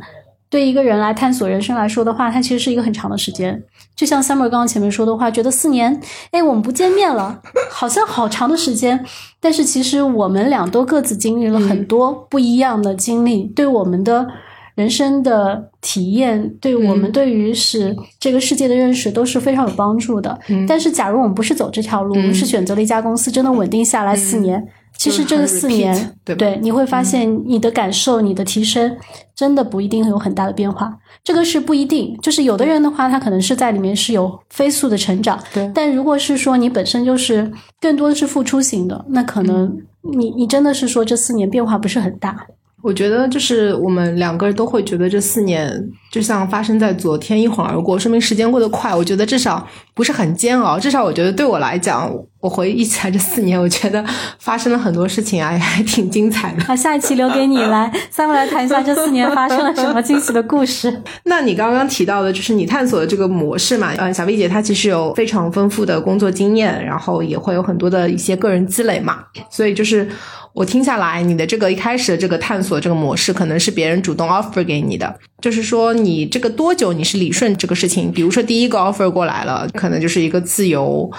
对一个人来探索人生来说的话，它其实是一个很长的时间。就像 Summer 刚刚前面说的话，觉得四年，哎，我们不见面了，好像好长的时间。但是其实我们俩都各自经历了很多不一样的经历，对我们的人生的体验，对我们对于是这个世界的认识都是非常有帮助的。但是，假如我们不是走这条路，我们是选择了一家公司，真的稳定下来四年。其实这个四年，对，你会发现你的感受、你的提升，真的不一定会有很大的变化。这个是不一定，就是有的人的话，他可能是在里面是有飞速的成长。
对，
但如果是说你本身就是更多的是付出型的，那可能你你真的是说这四年变化不是很大。
我觉得就是我们两个人都会觉得这四年就像发生在昨天，一晃而过，说明时间过得快。我觉得至少不是很煎熬，至少我觉得对我来讲，我回忆起来这四年，我觉得发生了很多事情啊，也还挺精彩的。
好，下一期留给你来，三位来谈一下这四年发生了什么惊喜的故事。
那你刚刚提到的就是你探索的这个模式嘛？呃，小 V 姐她其实有非常丰富的工作经验，然后也会有很多的一些个人积累嘛，所以就是。我听下来，你的这个一开始的这个探索这个模式，可能是别人主动 offer 给你的，就是说你这个多久你是理顺这个事情？比如说第一个 offer 过来了，可能就是一个自由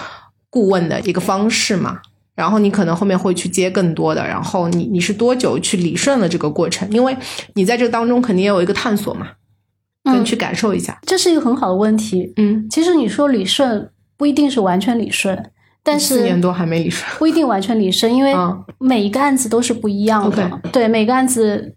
顾问的一个方式嘛，然后你可能后面会去接更多的，然后你你是多久去理顺了这个过程？因为你在这个当中肯定也有一个探索嘛，嗯去感受一下，
这是一个很好的问题。
嗯，
其实你说理顺不一定是完全理顺。但是
四年多还没理顺，
不一定完全理顺，因为每一个案子都是不一样的。对，每个案子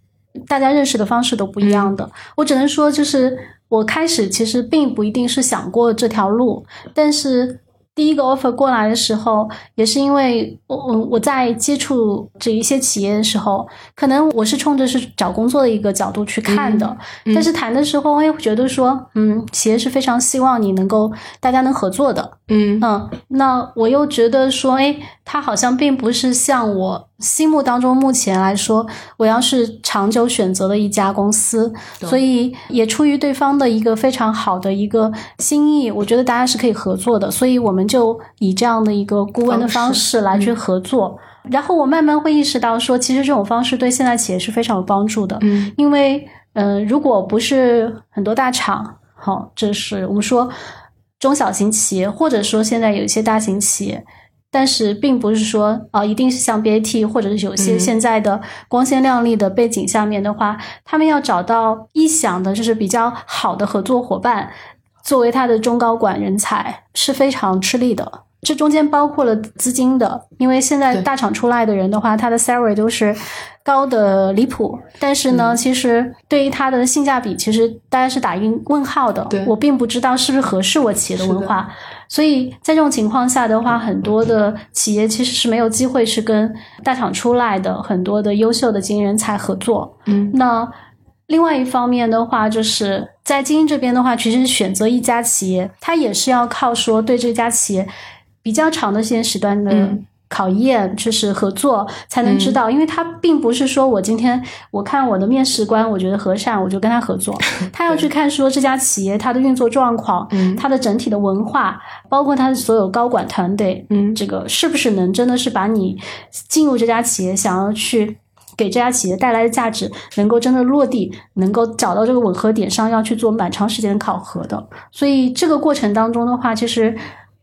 大家认识的方式都不一样的。我只能说，就是我开始其实并不一定是想过这条路，但是。第一个 offer 过来的时候，也是因为我我我在接触这一些企业的时候，可能我是冲着是找工作的一个角度去看的，但是谈的时候，会觉得说，嗯，企业是非常希望你能够大家能合作的，
嗯
嗯，那我又觉得说，哎，他好像并不是像我。心目当中，目前来说，我要是长久选择的一家公司，所以也出于对方的一个非常好的一个心意，我觉得大家是可以合作的，所以我们就以这样的一个顾问的方式来去合作。然后我慢慢会意识到，说其实这种方式对现在企业是非常有帮助的，
嗯，
因为嗯，如果不是很多大厂，好，这是我们说中小型企业，或者说现在有一些大型企业。但是并不是说啊，一定是像 BAT 或者是有些现在的光鲜亮丽的背景下面的话，他们要找到一想的就是比较好的合作伙伴，作为他的中高管人才是非常吃力的。这中间包括了资金的，因为现在大厂出来的人的话，他的 salary 都是高的离谱。但是呢，其实对于他的性价比，其实大家是打一问号的。我并不知道是不是合适我企业的文化。所以在这种情况下的话，很多的企业其实是没有机会去跟大厂出来的很多的优秀的精英人才合作。
嗯，
那另外一方面的话，就是在精英这边的话，其实选择一家企业，它也是要靠说对这家企业比较长的时间时段的。考验就是合作才能知道，因为他并不是说我今天我看我的面试官，我觉得和善，我就跟他合作。他要去看说这家企业它的运作状况，
嗯，
它的整体的文化，包括它的所有高管团队，
嗯，
这个是不是能真的是把你进入这家企业想要去给这家企业带来的价值，能够真的落地，能够找到这个吻合点上，要去做蛮长时间的考核的。所以这个过程当中的话，其实。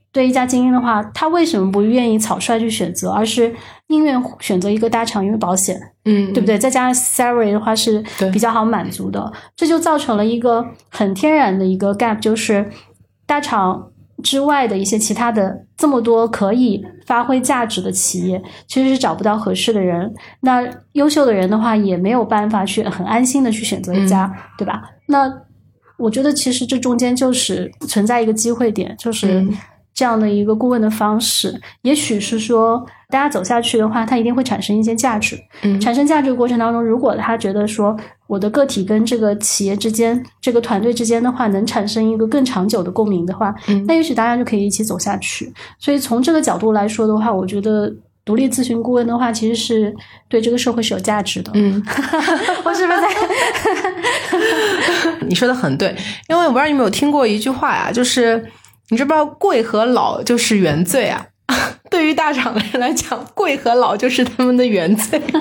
对一家精英的话，他为什么不愿意草率去选择，而是宁愿选择一个大厂，因为保险，
嗯，
对不对？再加上 salary 的话是比较好满足的，这就造成了一个很天然的一个 gap，就是大厂之外的一些其他的这么多可以发挥价值的企业，其实是找不到合适的人。那优秀的人的话，也没有办法去很安心的去选择一家，对吧？那我觉得其实这中间就是存在一个机会点，就是这样的一个顾问的方式，也许是说。大家走下去的话，它一定会产生一些价值。
嗯，
产生价值的过程当中，如果他觉得说我的个体跟这个企业之间、这个团队之间的话，能产生一个更长久的共鸣的话，
嗯，
那也许大家就可以一起走下去。所以从这个角度来说的话，我觉得独立咨询顾问的话，其实是对这个社会是有价值的。
嗯，
我是不是在？
你说的很对，因为我不知道你有没有听过一句话呀，就是你知不知道贵和老就是原罪啊？对于大厂的人来讲，贵和老就是他们的原罪。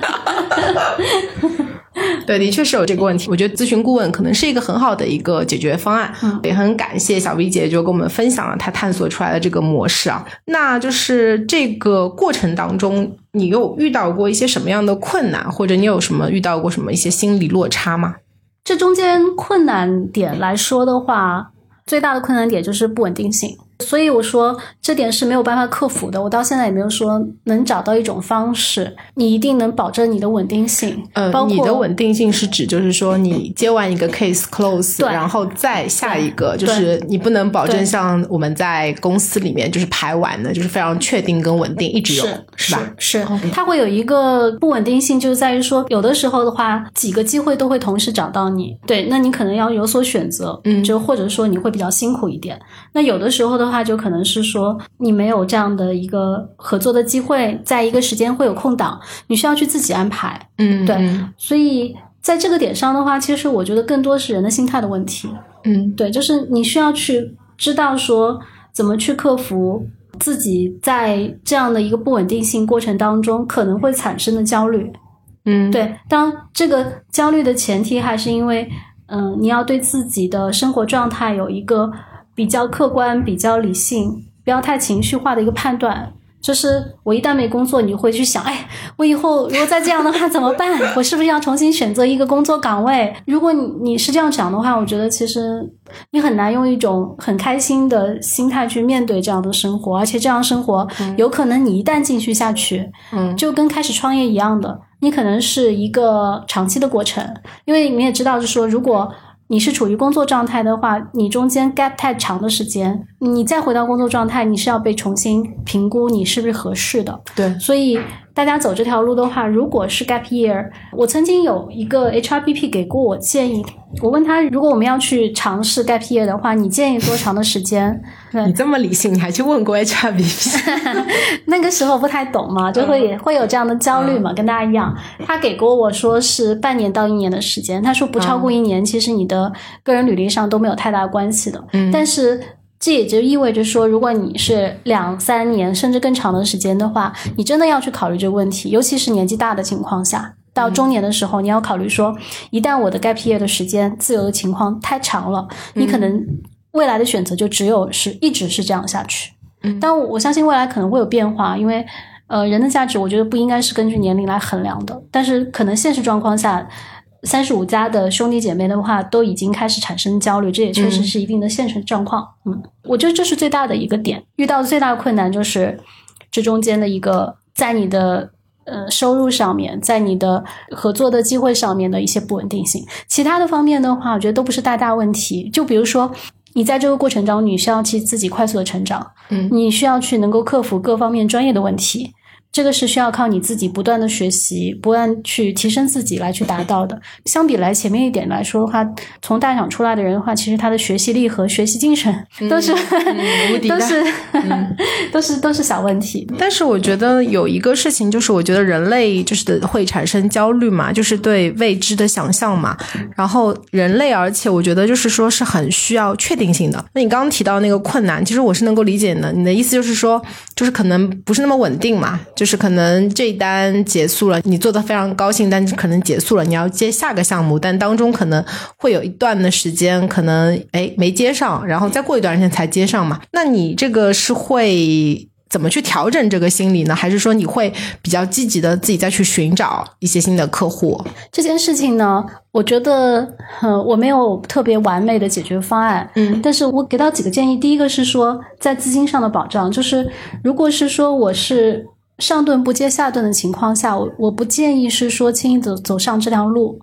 对，的确是有这个问题。我觉得咨询顾问可能是一个很好的一个解决方案。
嗯，
也很感谢小 V 姐就跟我们分享了她探索出来的这个模式啊。那就是这个过程当中，你有遇到过一些什么样的困难，或者你有什么遇到过什么一些心理落差吗？
这中间困难点来说的话，最大的困难点就是不稳定性。所以我说这点是没有办法克服的。我到现在也没有说能找到一种方式，你一定能保证你的稳定性。
呃，
包括
你的稳定性是指就是说你接完一个 case close，然后再下一个，就是你不能保证像我们在公司里面就是排完的，就是非常确定跟稳定一直有，
是
吧？
是，它会有一个不稳定性，就是在于说，有的时候的话，几个机会都会同时找到你，对，那你可能要有所选择，
嗯
就或者说你会比较辛苦一点。那有的时候的话，就可能是说你没有这样的一个合作的机会，在一个时间会有空档，你需要去自己安排。
嗯，
对
嗯
所以在这个点上的话，其实我觉得更多是人的心态的问题。
嗯
对，就是你需要去知道说怎么去克服自己在这样的一个不稳定性过程当中可能会产生的焦虑。
嗯，
对，当这个焦虑的前提还是因为，嗯、你要对自己的生活状态有一个比较客观、比较理性，不要太情绪化的一个判断。就是我一旦没工作，你会去想，哎，我以后如果再这样的话怎么办？我是不是要重新选择一个工作岗位？如果你你是这样想的话，我觉得其实你很难用一种很开心的心态去面对这样的生活，而且这样生活有可能你一旦继续下去，
嗯
就跟开始创业一样的，你可能是一个长期的过程，因为你也知道，就是说，如果你是处于工作状态的话，你中间 gap 太长的时间，你再回到工作状态，你是要被重新评估你是不是合适的。
对，
所以大家走这条路的话，如果是 gap year，我曾经有一个 HRBP 给过我建议，我问他，如果我们要去尝试 gap year 的话，你建议多长的时间？
你这么理性，你还去问过 HRBP？
那个时候不太懂嘛，就会也会有这样的焦虑嘛，跟大家一样。他给过我说是半年到一年的时间，他说不超过一年，其实你的个人履历上都没有太大关系的。
嗯
但是这也就意味着说，如果你是两三年甚至更长的时间的话，你真的要去考虑这个问题，尤其是年纪大的情况下。到中年的时候，你要考虑说，一旦我的 gap year 的时间自由的情况太长了，你可能未来的选择就只有是一直是这样下去。但我我相信未来可能会有变化，因为呃，人的价值我觉得不应该是根据年龄来衡量的，但是可能现实状况下。三十五加的兄弟姐妹的话，都已经开始产生焦虑，这也确实是一定的现实状况。嗯，我觉得这是最大的一个点，遇到最大的困难就是这中间的一个在你的呃收入上面，在你的合作的机会上面的一些不稳定性。其他的方面的话，我觉得都不是大大问题。就比如说，你在这个过程中，你需要去自己快速的成长，
嗯
你需要去能够克服各方面专业的问题。这个是需要靠你自己不断的学习，不断去提升自己来去达到的。相比来前面一点来说的话，从大厂出来的人的话，其实他的学习力和学习精神都是、
嗯无敌的
都是、都是都是小问题。
但是我觉得有一个事情，就是我觉得人类就是会产生焦虑嘛，就是对未知的想象嘛。然后人类，而且我觉得就是说是很需要确定性的。那你刚刚提到那个困难，其实我是能够理解的。你的意思就是说，就是可能不是那么稳定嘛，就是可能这一单结束了，你做的非常高兴，但是可能结束了，你要接下个项目，但当中可能会有一段的时间，可能哎没接上，然后再过一段时间才接上嘛。那你这个是会。怎么去调整这个心理呢？还是说你会比较积极的自己再去寻找一些新的客户？
这件事情呢，我觉得，呃，我没有特别完美的解决方案，
嗯
但是我给到几个建议。第一个是说，在资金上的保障，就是如果是说我是上顿不接下顿的情况下，我我不建议是说轻易走走上这条路。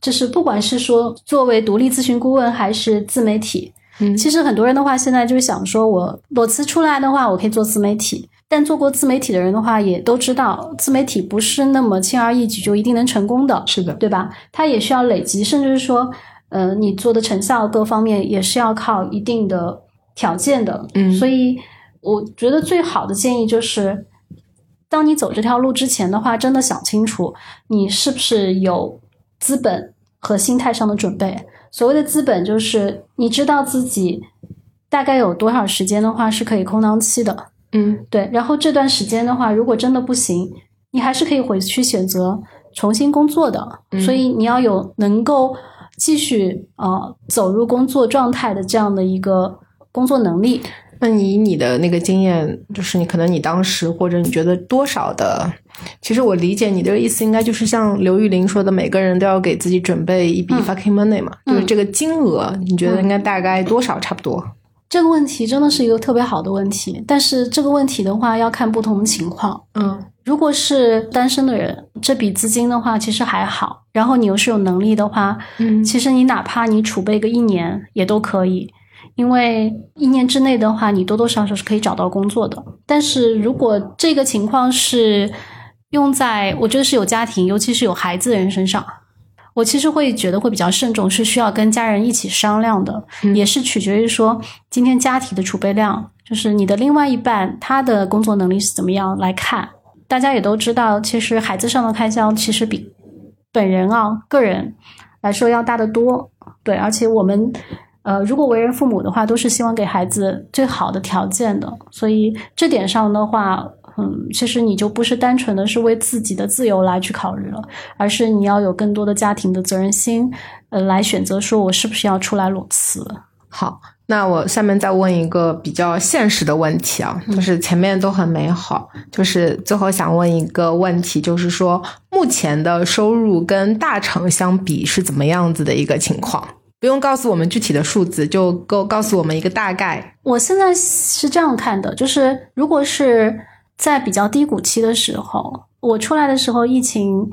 就是不管是说作为独立咨询顾问还是自媒体，
嗯
其实很多人的话现在就是想说我裸辞出来的话，我可以做自媒体。但做过自媒体的人的话，也都知道自媒体不是那么轻而易举就一定能成功的。
是的，
对吧？它也需要累积，甚至是说，呃，你做的成效各方面也是要靠一定的条件的。
嗯
所以我觉得最好的建议就是，当你走这条路之前的话，真的想清楚你是不是有资本和心态上的准备。所谓的资本，就是你知道自己大概有多少时间的话是可以空档期的。
嗯
对，然后这段时间的话，如果真的不行，你还是可以回去选择重新工作的。
嗯
所以你要有能够继续呃走入工作状态的这样的一个工作能力。
那你以你的那个经验，就是你可能你当时或者你觉得多少的，其实我理解你这个意思，应该就是像刘玉玲说的，每个人都要给自己准备一笔
嗯。
fucking money 嘛，
嗯
就是这个金额，你觉得应该大概多少？差不多？
这个问题真的是一个特别好的问题，但是这个问题的话要看不同的情况。
嗯。
如果是单身的人，这笔资金的话其实还好，然后你又是有能力的话，
嗯。
其实你哪怕你储备个一年也都可以，因为一年之内的话，你多多少少是可以找到工作的。但是如果这个情况是用在我觉得是有家庭，尤其是有孩子的人身上，我其实会觉得会比较慎重，是需要跟家人一起商量的，
嗯
也是取决于说今天家庭的储备量，就是你的另外一半他的工作能力是怎么样来看。大家也都知道，其实孩子上的开销其实比本人啊个人来说要大得多。对，而且我们呃，如果为人父母的话，都是希望给孩子最好的条件的。所以这点上的话，嗯，其实你就不是单纯的是为自己的自由来去考虑了，而是你要有更多的家庭的责任心，呃，来选择说我是不是要出来裸辞。
好，那我下面再问一个比较现实的问题啊，就是前面都很美好，就是最后想问一个问题，就是说目前的收入跟大厂相比是怎么样子的一个情况？不用告诉我们具体的数字，就够告诉我们一个大概。
我现在是这样看的，就是如果是在比较低谷期的时候，我出来的时候，疫情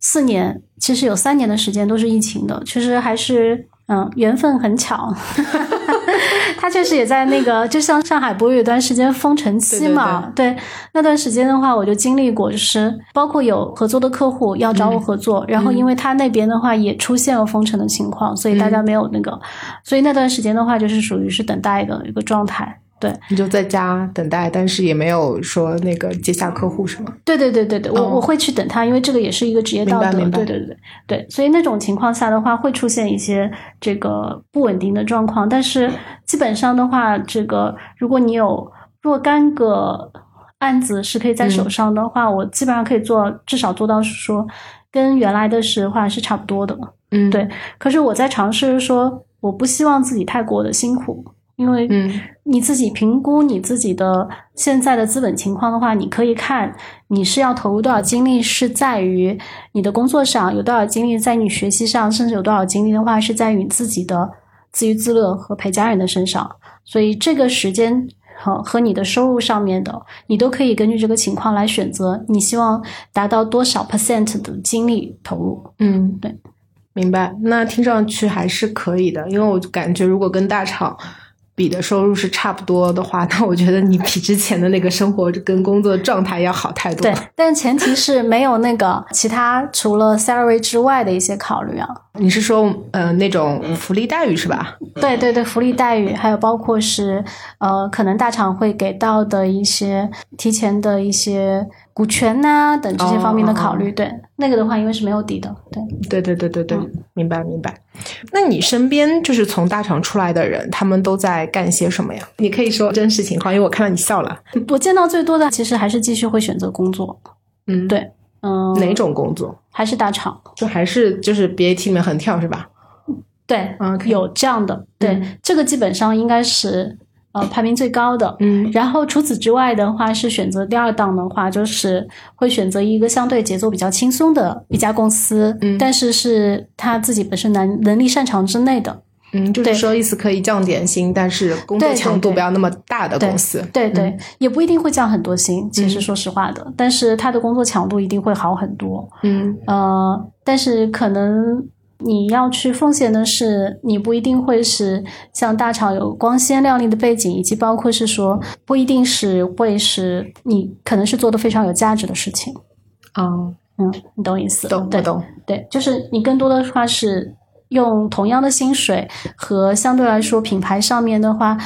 四年，其实有三年的时间都是疫情的，其实还是嗯缘分很巧，他确实也在那个，就像上海不是有段时间封城期嘛，对那段时间的话，我就经历过，就是包括有合作的客户要找我合作，然后因为他那边的话也出现了封城的情况，所以大家没有那个，所以那段时间的话，就是属于是等待的一个状态。对，
你就在家等待，但是也没有说那个接下客户是吗？
对对对对对，我、
哦
我会去等他，因为这个也是一个职业道德。对对对对，所以那种情况下的话，会出现一些这个不稳定的状况。但是基本上的话，这个如果你有若干个案子是可以在手上的话，我基本上可以做，至少做到是说跟原来的是话是差不多的。
嗯
对可是我在尝试说，我不希望自己太过的辛苦，因为
嗯
你自己评估你自己的现在的资本情况的话，你可以看你是要投入多少精力，是在于你的工作上有多少精力，在你学习上，甚至有多少精力的话，是在于你自己的自娱自乐和陪家人的身上。所以这个时间和和你的收入上面的，你都可以根据这个情况来选择，你希望达到多少 percent 的精力投入。
嗯，
对，
明白。那听上去还是可以的，因为我感觉如果跟大厂比的收入是差不多的话，那我觉得你比之前的那个生活跟工作状态要好太多
对
了。，
但前提是没有那个其他除了 salary 之外的一些考虑啊。
你是说呃那种福利待遇是吧？
对对对，福利待遇，还有包括是呃，可能大厂会给到的一些提前的一些股权呐、等这些方面的考虑。对，那个的话，因为是没有底的。对，
对对对对对，
嗯
明白明白。那你身边就是从大厂出来的人，他们都在干些什么呀？你可以说真实情况，因为我看到你笑了。
我见到最多的其实还是继续会选择工作。
嗯，
对，嗯，
哪种工作？
还是大厂。
就还是就是 BAT 里面横跳是吧？
对
，OK
有这样的。对，
嗯
这个基本上应该是呃排名最高的。
嗯
然后除此之外的话，是选择第二档的话，就是会选择一个相对节奏比较轻松的一家公司，
嗯
但是是他自己本身能能力擅长之内的。
嗯，就是说意思可以降点薪，但是工作强度不要那么大的公司。
对对，
嗯
也不一定会降很多薪，其实说实话的，但是他的工作强度一定会好很多。
嗯
呃，但是可能你要去奉献的是，你不一定会是像大厂有光鲜亮丽的背景，以及包括是说不一定是会是你可能是做的非常有价值的事情。
哦，
嗯，你懂我意思？
懂对懂。
对，就是你更多的话是用同样的薪水和相对来说品牌上面的话，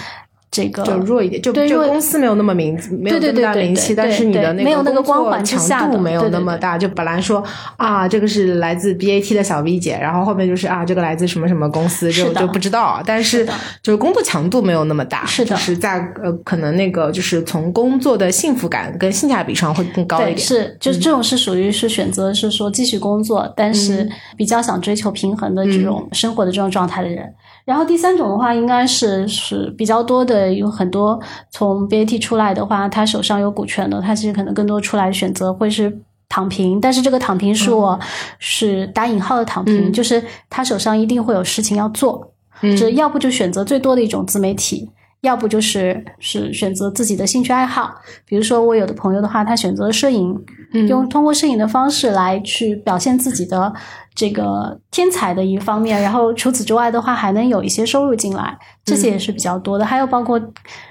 这个
就弱一点，就
对
就公司没有那么名，没有那么大名气，
对
但是你的
对没有那个
工作强度没有那么大。就本来说啊，这个是来自 BAT 的小 V 姐，然后后面就是啊，这个来自什么什么公司，就就不知道。但是就是工作强度没有那么大，
是的
就是在呃可能那个就是从工作的幸福感跟性价比上会更高一，点。
是就是这种是属于是选择是说继续工作，但是比较想追求平衡的这种生活的这种状态的人。然后第三种的话，应该是是比较多的，有很多从 BAT 出来的话，他手上有股权的，他其实可能更多出来选择会是。躺平，但是这个躺平是我是打引号的躺平，
嗯。
就是他手上一定会有事情要做，
嗯。
这要不就选择最多的一种自媒体，要不就是是选择自己的兴趣爱好。比如说，我有的朋友的话，他选择摄影，
嗯。
用通过摄影的方式来去表现自己的这个天才的一方面，然后除此之外的话，还能有一些收入进来，这些也是比较多的。还有包括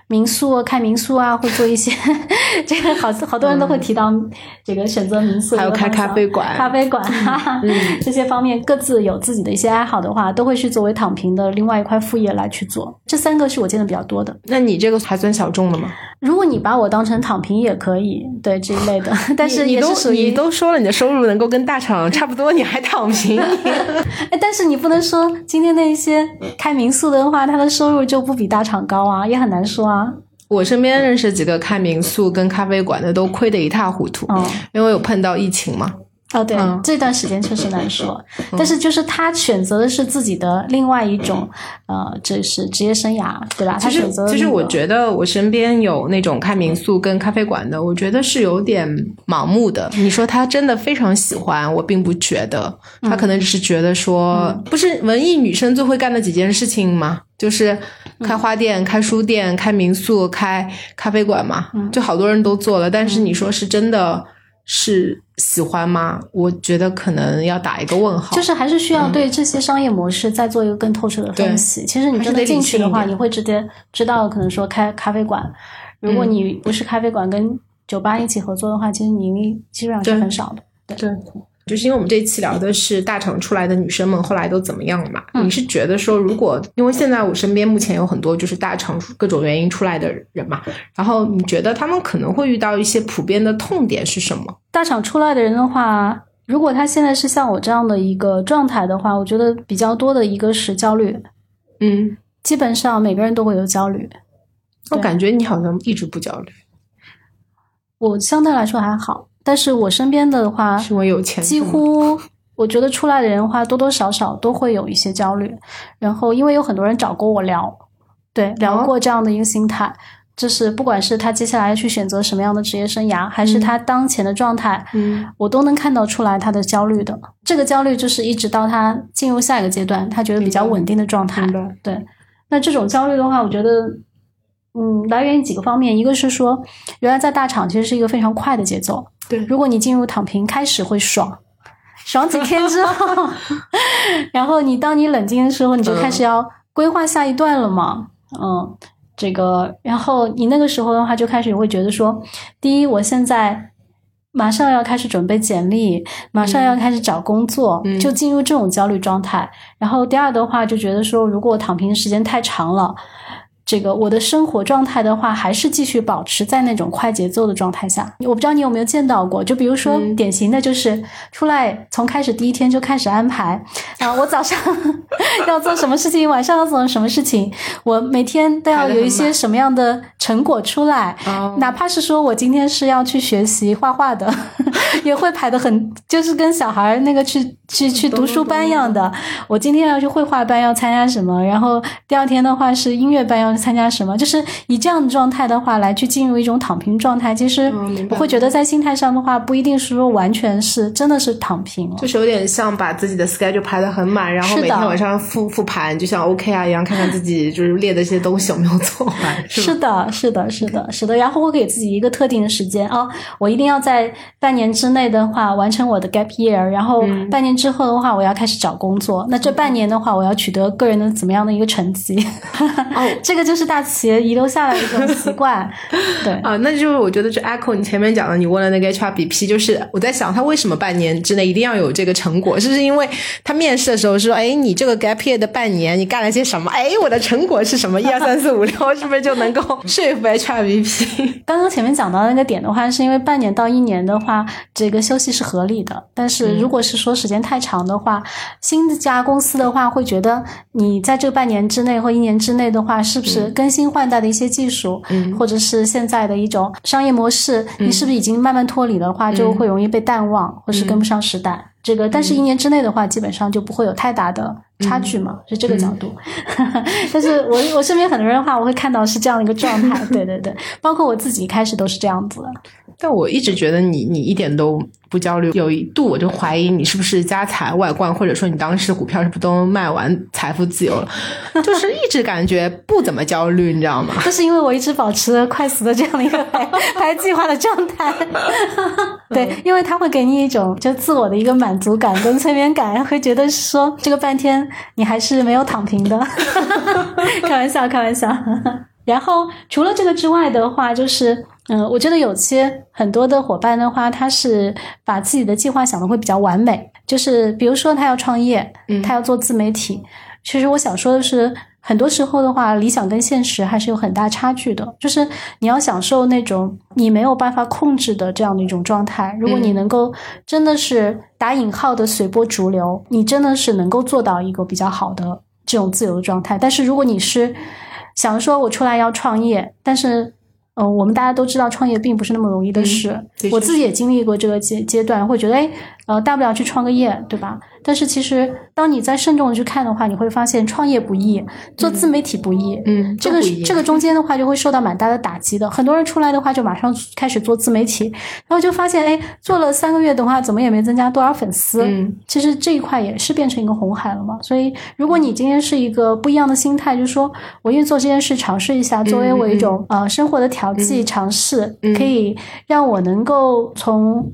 民宿啊，开民宿啊，会做一些 这个好好多人都会提到这个选择民宿，
还有开咖啡馆
咖啡馆哈哈，这些方面各自有自己的一些爱好的话，都会去作为躺平的另外一块副业来去做。这三个是我见的比较多的。
那你这个还算小众的吗？
如果你把我当成躺平也可以，对这一类的，但是
你你都你都说了你的收入能够跟大厂差不多，你还躺平？
哎，但是你不能说今天那些开民宿的话，他的收入就不比大厂高啊，也很难说啊。
我身边认识几个开民宿跟咖啡馆的，都亏得一塌糊涂，
嗯，
因为有碰到疫情嘛。
哦，对，
嗯
这段时间确实难说，但是就是他选择的是自己的另外一种，呃，这是职业生涯，对吧？他
其实
选择、
其实我觉得我身边有那种开民宿跟咖啡馆的，我觉得是有点盲目的。你说他真的非常喜欢，我并不觉得，他可能只是觉得说，不是文艺女生最会干的几件事情吗？就是开花店、开书店、开民宿、开咖啡馆嘛，就好多人都做了。但是你说是真的是喜欢吗？我觉得可能要打一个问号。
就是还是需要对这些商业模式再做一个更透彻的分析。其实你真的进去的话，你会直接知道，可能说开咖啡馆，如果你不是咖啡馆跟酒吧一起合作的话，其实你盈利基本上是很少的。
对，就是因为我们这一期聊的是大厂出来的女生们后来都怎么样了嘛？
嗯
你是觉得说，如果因为现在我身边目前有很多就是大厂各种原因出来的人嘛，然后你觉得他们可能会遇到一些普遍的痛点是什么？
大厂出来的人的话，如果他现在是像我这样的一个状态的话，我觉得比较多的一个是焦虑，
嗯，
基本上每个人都会有焦虑。
我感觉你好像一直不焦虑，
我相对来说还好，但是我身边的话，
是我有钱，
几乎我觉得出来的人的话，多多少少都会有一些焦虑。然后，因为有很多人找过我聊，对，聊过这样的一个心态，就是不管是他接下来去选择什么样的职业生涯，还是他当前的状态，
嗯。
我都能看到出来他的焦虑的。这个焦虑就是一直到他进入下一个阶段，他觉得比较稳定的状态对，那这种焦虑的话，我觉得，嗯，来源于几个方面，一个是说，原来在大厂其实是一个非常快的节奏，
对
如果你进入躺平，开始会爽，爽几天之后，然后你当你冷静的时候，你就开始要规划下一段了嘛，嗯。这个，然后你那个时候的话，就开始会觉得说，第一，我现在马上要开始准备简历，马上要开始找工作，
嗯
就进入这种焦虑状态。然后第二的话，就觉得说，如果我躺平时间太长了，这个我的生活状态的话，还是继续保持在那种快节奏的状态下。我不知道你有没有见到过，就比如说
嗯。
典型的就是出来从开始第一天就开始安排。啊，我早上 要做什么事情，晚上要做什么事情，我每天都要有一些什么样的成果出来，哪怕是说我今天是要去学习画画的，也会排的很，就是跟小孩那个去去去读书班一样的。我今天要去绘画班要参加什么，然后第二天的话是音乐班要参加什么，就是以这样的状态的话来去进入一种躺平状态。其实我会觉得在心态上的话，不一定是说完全是真的是躺平，
就是有点像把自己的 schedule 排的。很满，然后每天晚上复复盘，就像 OK 啊一样，看看自己就是列的一些东西有没有做完。
是的，是的，是的，是的。然后我给自己一个特定的时间啊，我一定要在半年之内的话完成我的 gap year，然后半年之后的话，我要开始找工作。那这半年的话，我要取得个人的怎么样的一个成绩？哦，这个就是大企业遗留下来的一种习惯。对
啊，那就是我觉得就 echo 你前面讲的，你问了那个 HRBP，就是我在想他为什么半年之内一定要有这个成果？是不是因为他面试？的时候说，哎，你这个 gap year 的半年，你干了些什么？哎，我的成果是什么？一二三四五六，是不是就能够说服 HRBP？
刚刚前面讲到那个点的话，是因为半年到一年的话，这个休息是合理的。但是如果是说时间太长的话，新的家公司的话会觉得你在这半年之内或一年之内的话，是不是更新换代的一些技术，或者是现在的一种商业模式，你是不是已经慢慢脱离的话，就会容易被淡忘，或是跟不上时代。这个，但是一年之内的话，基本上就不会有太大的差距嘛，是这个角度。但是我我身边很多人的话，我会看到是这样的一个状态，对对对，包括我自己一开始都是这样子的。
但我一直觉得你你一点都不焦虑，有一度我就怀疑你是不是家财外贯，或者说你当时股票是不是都卖完，财富自由了，就是一直感觉不怎么焦虑，你知道吗？
就是因为我一直保持快速的这样的一个排排计划的状态，对，因为它会给你一种就自我的一个满足感跟催眠感，会觉得说这个半天你还是没有躺平的，开玩笑，开玩笑。然后除了这个之外的话，就是。嗯，我觉得有些很多的伙伴的话，他是把自己的计划想的会比较完美，就是比如说他要创业，嗯，他要做自媒体。其实我想说的是，很多时候的话，理想跟现实还是有很大差距的。就是你要享受那种你没有办法控制的这样的一种状态。如果你能够真的是打引号的随波逐流，你真的是能够做到一个比较好的这种自由的状态。但是如果你是想说我出来要创业，但是嗯，我们大家都知道，创业并不是那么容易的事。我自己也经历过这个阶阶段，会觉得，哎，呃，大不了去创个业，对吧？但是其实，当你再慎重的去看的话，你会发现创业不易，做自媒体不易。嗯，这个这个中间的话，就会受到蛮大的打击的。很多人出来的话，就马上开始做自媒体，然后就发现，哎，做了三个月的话，怎么也没增加多少粉丝。嗯，其实这一块也是变成一个红海了嘛。所以，如果你今天是一个不一样的心态，就是说我愿意做这件事，尝试一下，作为我一种呃生活的调剂，尝试可以让我能够从。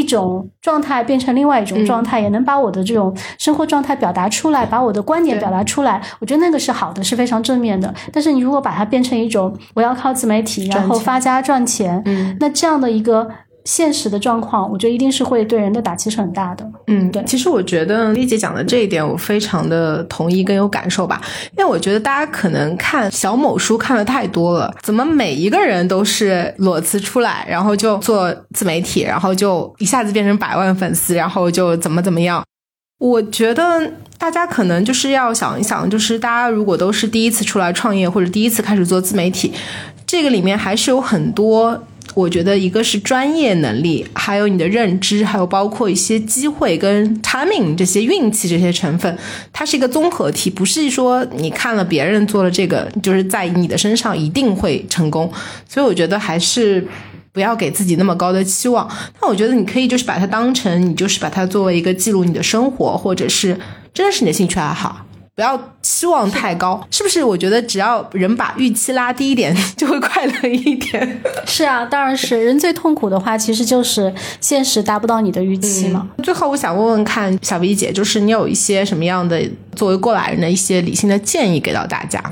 一种状态变成另外一种状态，也能把我的这种生活状态表达出来，把我的观点表达出来。我觉得那个是好的，是非常正面的。但是你如果把它变成一种我要靠自媒体然后发家赚钱，那这样的一个。现实的状况，我觉得一定是会对人的打击是很大的。
嗯，对。其实我觉得丽姐讲的这一点，我非常的同意跟有感受吧。因为我觉得大家可能看小某书看的太多了，怎么每一个人都是裸辞出来，然后就做自媒体，然后就一下子变成百万粉丝，然后就怎么怎么样？我觉得大家可能就是要想一想，就是大家如果都是第一次出来创业，或者第一次开始做自媒体，这个里面还是有很多。我觉得一个是专业能力，还有你的认知，还有包括一些机会跟 timing 这些运气这些成分，它是一个综合体，不是说你看了别人做了这个，就是在你的身上一定会成功。所以我觉得还是不要给自己那么高的期望。但我觉得你可以就是把它当成你就是把它作为一个记录你的生活，或者是真的是你的兴趣爱好。不要期望太高，是不是？我觉得只要人把预期拉低一点，就会快乐一点。
是啊，当然是。人最痛苦的话，其实就是现实达不到你的预期嘛。
最后，我想问问看，小 V 姐，就是你有一些什么样的作为过来人的一些理性的建议给到大家？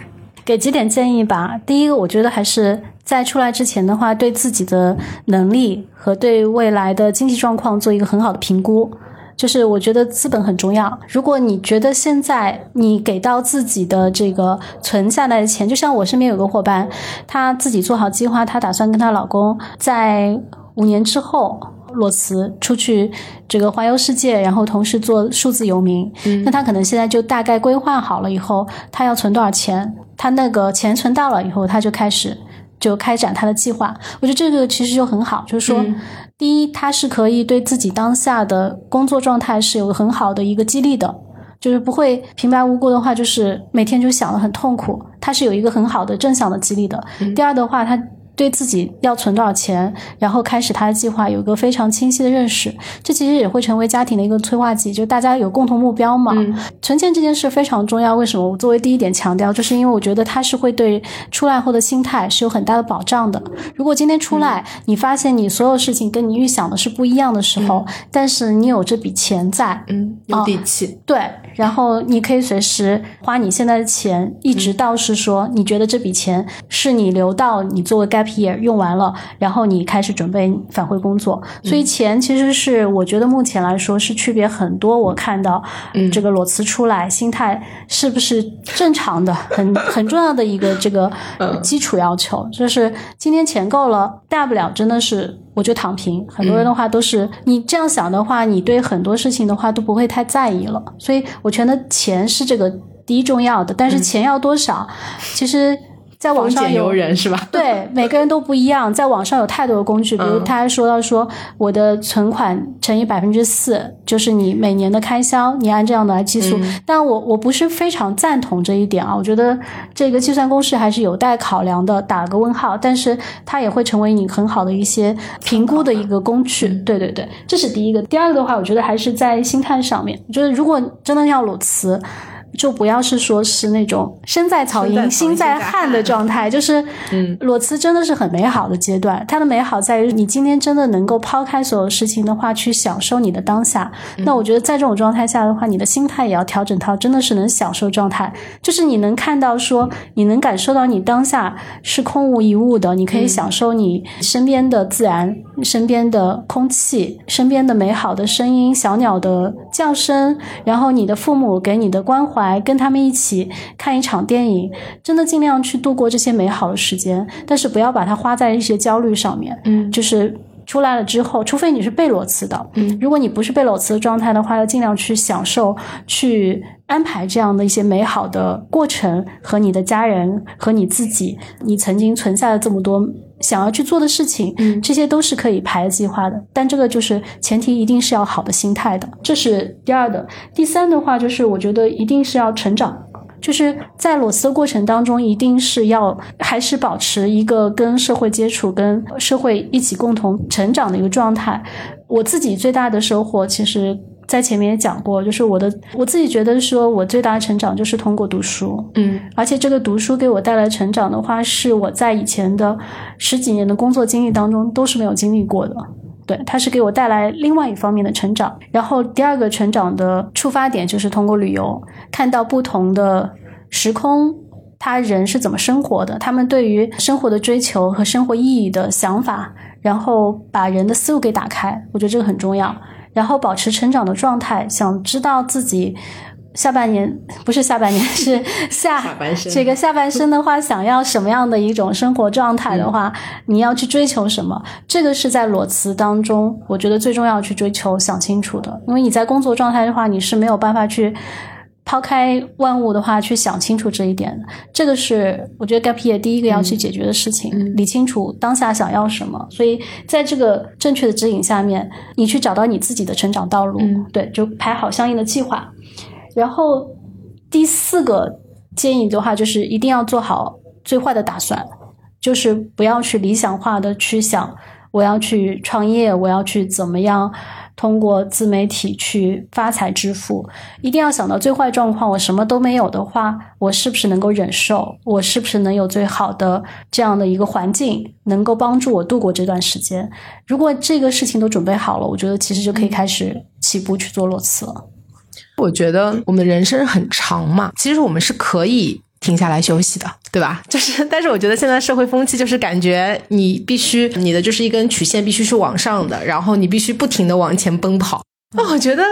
给几点建议吧。第一个，我觉得还是在出来之前的话，对自己的能力和对未来的经济状况做一个很好的评估。就是我觉得资本很重要。如果你觉得现在你给到自己的这个存下来的钱，就像我身边有个伙伴，她自己做好计划，她打算跟她老公在五年之后裸辞出去这个环游世界，然后同时做数字游民。那他可能现在就大概规划好了以后，他要存多少钱，他那个钱存到了以后，他就开始就开展他的计划。我觉得这个其实就很好，就是说，第一，他是可以对自己当下的工作状态是有很好的一个激励的。就是不会平白无故的话，就是每天就想的很痛苦，他是有一个很好的正向的激励的。第二的话，他。对自己要存多少钱，然后开始他的计划，有一个非常清晰的认识，这其实也会成为家庭的一个催化剂，就大家有共同目标嘛。嗯存钱这件事非常重要，为什么？我作为第一点强调，就是因为我觉得它是会对出来后的心态是有很大的保障的。如果今天出来，你发现你所有事情跟你预想的是不一样的时候，但是你有这笔钱在，
嗯，有底气，
对，然后你可以随时花你现在的钱，一直到是说你觉得这笔钱是你留到你作为该。用完了，然后你开始准备返回工作，所以钱其实是我觉得目前来说是区别很多。我看到这个裸辞出来，心态是不是正常的，很 很重要的一个这个基础要求，就是今天钱够了，大不了真的是我就躺平。很多人的话都是你这样想的话，你对很多事情的话都不会太在意了。所以我觉得钱是这个第一重要的，但是钱要多少，其实。在网上有
人是吧？
对，每个人都不一样。在网上有太多的工具，比如他还说到说，我的存款乘以百分之四，就是你每年的开销，你按这样的来计数。但我我不是非常赞同这一点啊，我觉得这个计算公式还是有待考量的，打个问号。但是它也会成为你很好的一些评估的一个工具。对对对，这是第一个。第二个的话，我觉得还是在心态上面，就是如果真的要裸辞。就不要是说是那种身在草
营
心在汉的状态，就是裸辞真的是很美好的阶段。它的美好在于你今天真的能够抛开所有事情的话，去享受你的当下。那我觉得在这种状态下的话，你的心态也要调整到真的是能享受状态，就是你能看到说你能感受到你当下是空无一物的，你可以享受你身边的自然、身边的空气、身边的美好的声音、小鸟的叫声，然后你的父母给你的关怀。来跟他们一起看一场电影，真的尽量去度过这些美好的时间，但是不要把它花在一些焦虑上面。
嗯，
就是出来了之后，除非你是被裸辞的，
嗯，
如果你不是被裸辞的状态的话，要尽量去享受、去安排这样的一些美好的过程，和你的家人和你自己，你曾经存下了这么多。想要去做的事情，
嗯，
这些都是可以排计划的，但这个就是前提，一定是要好的心态的，这是第二的。第三的话，就是我觉得一定是要成长，就是在裸辞的过程当中，一定是要还是保持一个跟社会接触、跟社会一起共同成长的一个状态。我自己最大的收获，其实。在前面也讲过，就是我的我自己觉得说，我最大的成长就是通过读书，
嗯，
而且这个读书给我带来成长的话，是我在以前的十几年的工作经历当中都是没有经历过的，对，它是给我带来另外一方面的成长。然后第二个成长的出发点就是通过旅游，看到不同的时空，他人是怎么生活的，他们对于生活的追求和生活意义的想法，然后把人的思路给打开，我觉得这个很重要。然后保持成长的状态，想知道自己下半年不是下半年 是下这个下半生的话，想要什么样的一种生活状态的话，你要去追求什么？这个是在裸辞当中，我觉得最重要去追求、想清楚的。因为你在工作状态的话，你是没有办法去。抛开万物的话，去想清楚这一点，这个是我觉得 gap year 第一个要去解决的事情，理清楚当下想要什么。所以在这个正确的指引下面，你去找到你自己的成长道路，对，就排好相应的计划。然后第四个建议的话，就是一定要做好最坏的打算，就是不要去理想化的去想，我要去创业，我要去怎么样。通过自媒体去发财致富，一定要想到最坏状况。我什么都没有的话，我是不是能够忍受？我是不是能有最好的这样的一个环境，能够帮助我度过这段时间？如果这个事情都准备好了，我觉得其实就可以开始起步去做裸辞了。
我觉得我们人生很长嘛，其实我们是可以。停下来休息的，对吧？就是，但是我觉得现在社会风气就是感觉你必须你的就是一根曲线必须是往上的，然后你必须不停的往前奔跑。那我觉得，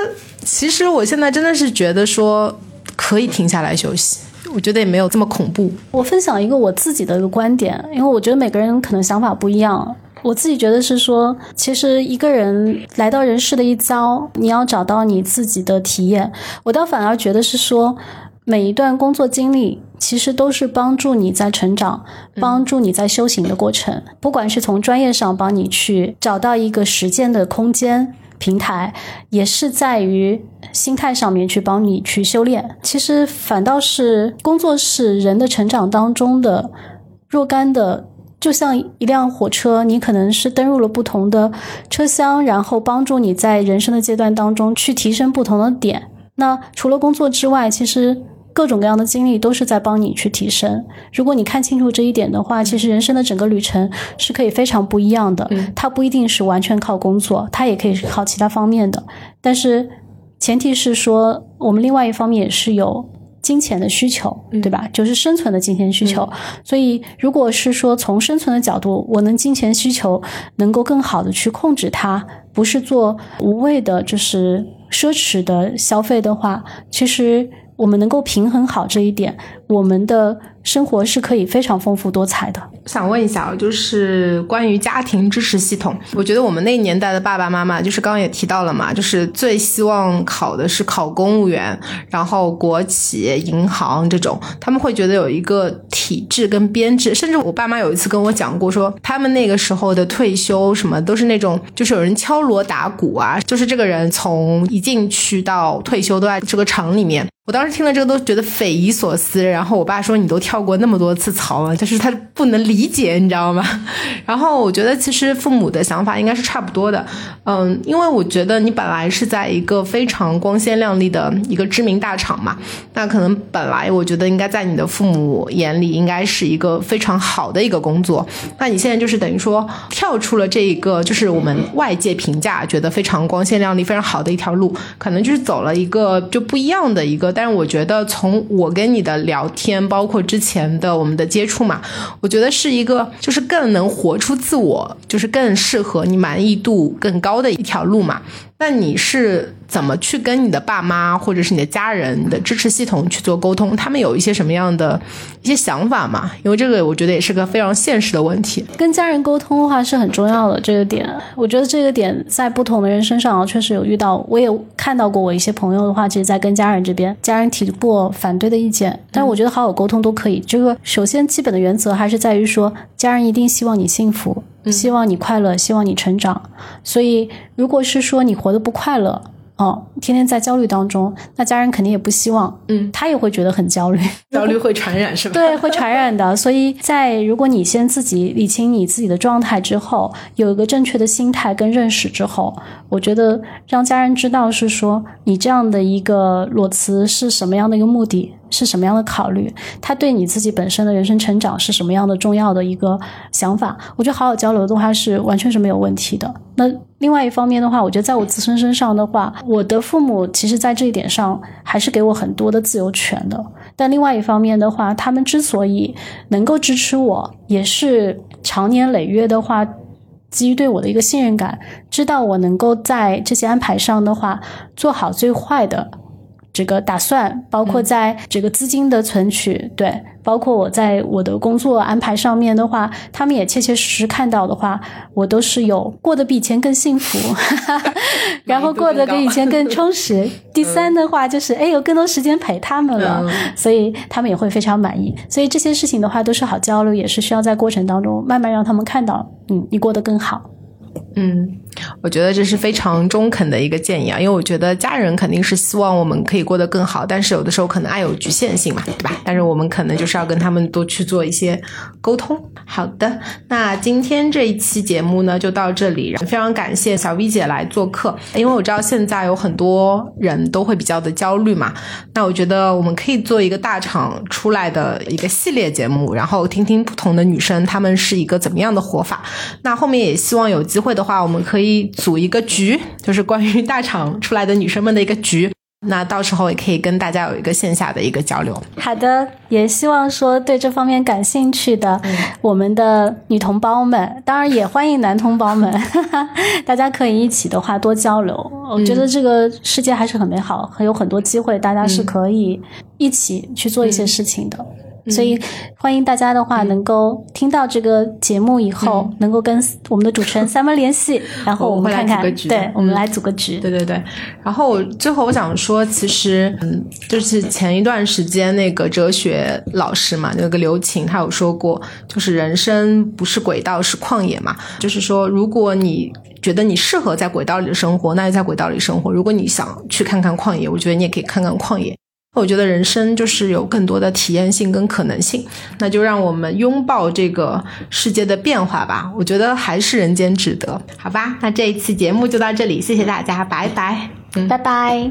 其实我现在真的是觉得说可以停下来休息，我觉得也没有这么恐怖。
我分享一个我自己的一个观点，因为我觉得每个人可能想法不一样。我自己觉得是说，其实一个人来到人世的一遭，你要找到你自己的体验。我倒反而觉得是说，每一段工作经历其实都是帮助你在成长、帮助你在修行的过程。不管是从专业上帮你去找到一个实践的空间平台，也是在于心态上面去帮你去修炼。其实反倒是工作是人的成长当中的若干的。就像一辆火车，你可能是登入了不同的车厢，然后帮助你在人生的阶段当中去提升不同的点。那除了工作之外，其实各种各样的经历都是在帮你去提升。如果你看清楚这一点的话，其实人生的整个旅程是可以非常不一样的。它不一定是完全靠工作，它也可以是靠其他方面的。但是前提是说，我们另外一方面也是有。金钱的需求，对吧？就是生存的金钱需求。所以，如果是说从生存的角度，我能金钱需求能够更好的去控制它，不是做无谓的，就是奢侈的消费的话，其实我们能够平衡好这一点，我们的。生活是可以非常丰富多彩的。
想问一下啊，就是关于家庭支持系统，我觉得我们那年代的爸爸妈妈，就是刚刚也提到了嘛，就是最希望考的是考公务员，然后国企、银行这种，他们会觉得有一个体制跟编制。甚至我爸妈有一次跟我讲过，说他们那个时候的退休什么都是那种，就是有人敲锣打鼓啊，就是这个人从一进去到退休都在这个厂里面。我当时听了这个都觉得匪夷所思。然后我爸说：“你都跳。”过那么多次槽了，就是他不能理解，你知道吗？然后我觉得其实父母的想法应该是差不多的，嗯，因为我觉得你本来是在一个非常光鲜亮丽的一个知名大厂嘛，那可能本来我觉得应该在你的父母眼里应该是一个非常好的一个工作，那你现在就是等于说跳出了这一个就是我们外界评价觉得非常光鲜亮丽、非常好的一条路，可能就是走了一个就不一样的一个。但是我觉得从我跟你的聊天，包括之前。的我们的接触嘛，我觉得是一个就是更能活出自我，就是更适合你满意度更高的一条路嘛。那你是怎么去跟你的爸妈或者是你的家人的支持系统去做沟通？他们有一些什么样的一些想法吗？因为这个我觉得也是个非常现实的问题。
跟家人沟通的话是很重要的，这个点，我觉得这个点在不同的人身上确实有遇到。我也看到过我一些朋友的话，其实在跟家人这边，家人提过反对的意见，但是我觉得好好沟通都可以。这个首先基本的原则还是在于说，家人一定希望你幸福。希望你快乐，希望你成长。所以，如果是说你活得不快乐，哦，天天在焦虑当中，那家人肯定也不希望。嗯，他也会觉得很焦虑，
焦虑会传染是吧？
对，会传染的。所以在如果你先自己理清你自己的状态之后，有一个正确的心态跟认识之后，我觉得让家人知道是说你这样的一个裸辞是什么样的一个目的。是什么样的考虑？他对你自己本身的人生成长是什么样的重要的一个想法？我觉得好好交流的话是完全是没有问题的。那另外一方面的话，我觉得在我自身身上的话，我的父母其实在这一点上还是给我很多的自由权的。但另外一方面的话，他们之所以能够支持我，也是长年累月的话，基于对我的一个信任感，知道我能够在这些安排上的话做好最坏的。这个打算包括在这个资金的存取，对，包括我在我的工作安排上面的话，他们也切切实实看到的话，我都是有过得比以前更幸福，然后过得比以前更充实。第三的话就是，哎，有更多时间陪他们了，所以他们也会非常满意。所以这些事情的话都是好交流，也是需要在过程当中慢慢让他们看到，嗯，你过得更好。
嗯，我觉得这是非常中肯的一个建议啊，因为我觉得家人肯定是希望我们可以过得更好，但是有的时候可能爱有局限性嘛，对吧？但是我们可能就是要跟他们多去做一些沟通。好的，那今天这一期节目呢就到这里，非常感谢小 V 姐来做客，因为我知道现在有很多人都会比较的焦虑嘛，那我觉得我们可以做一个大厂出来的一个系列节目，然后听听不同的女生她们是一个怎么样的活法。那后面也希望有机会的。话我们可以组一个局，就是关于大厂出来的女生们的一个局。那到时候也可以跟大家有一个线下的一个交流。
好的，也希望说对这方面感兴趣的我们的女同胞们，当然也欢迎男同胞们，大家可以一起的话多交流。我觉得这个世界还是很美好，还有很多机会，大家是可以一起去做一些事情的。所以欢迎大家的话，能够听到这个节目以后，能够跟我们的主持人 Summer 联系，然后我们看看，对，我们来组个局。
对对对。然后最后我想说，其实嗯，就是前一段时间那个哲学老师嘛，那个刘擎他有说过，就是人生不是轨道是旷野嘛，就是说如果你。觉得你适合在轨道里的生活，那就在轨道里生活。如果你想去看看旷野，我觉得你也可以看看旷野。我觉得人生就是有更多的体验性跟可能性，那就让我们拥抱这个世界的变化吧。我觉得还是人间值得，好吧？那这一期节目就到这里，谢谢大家，拜拜，
嗯，拜拜。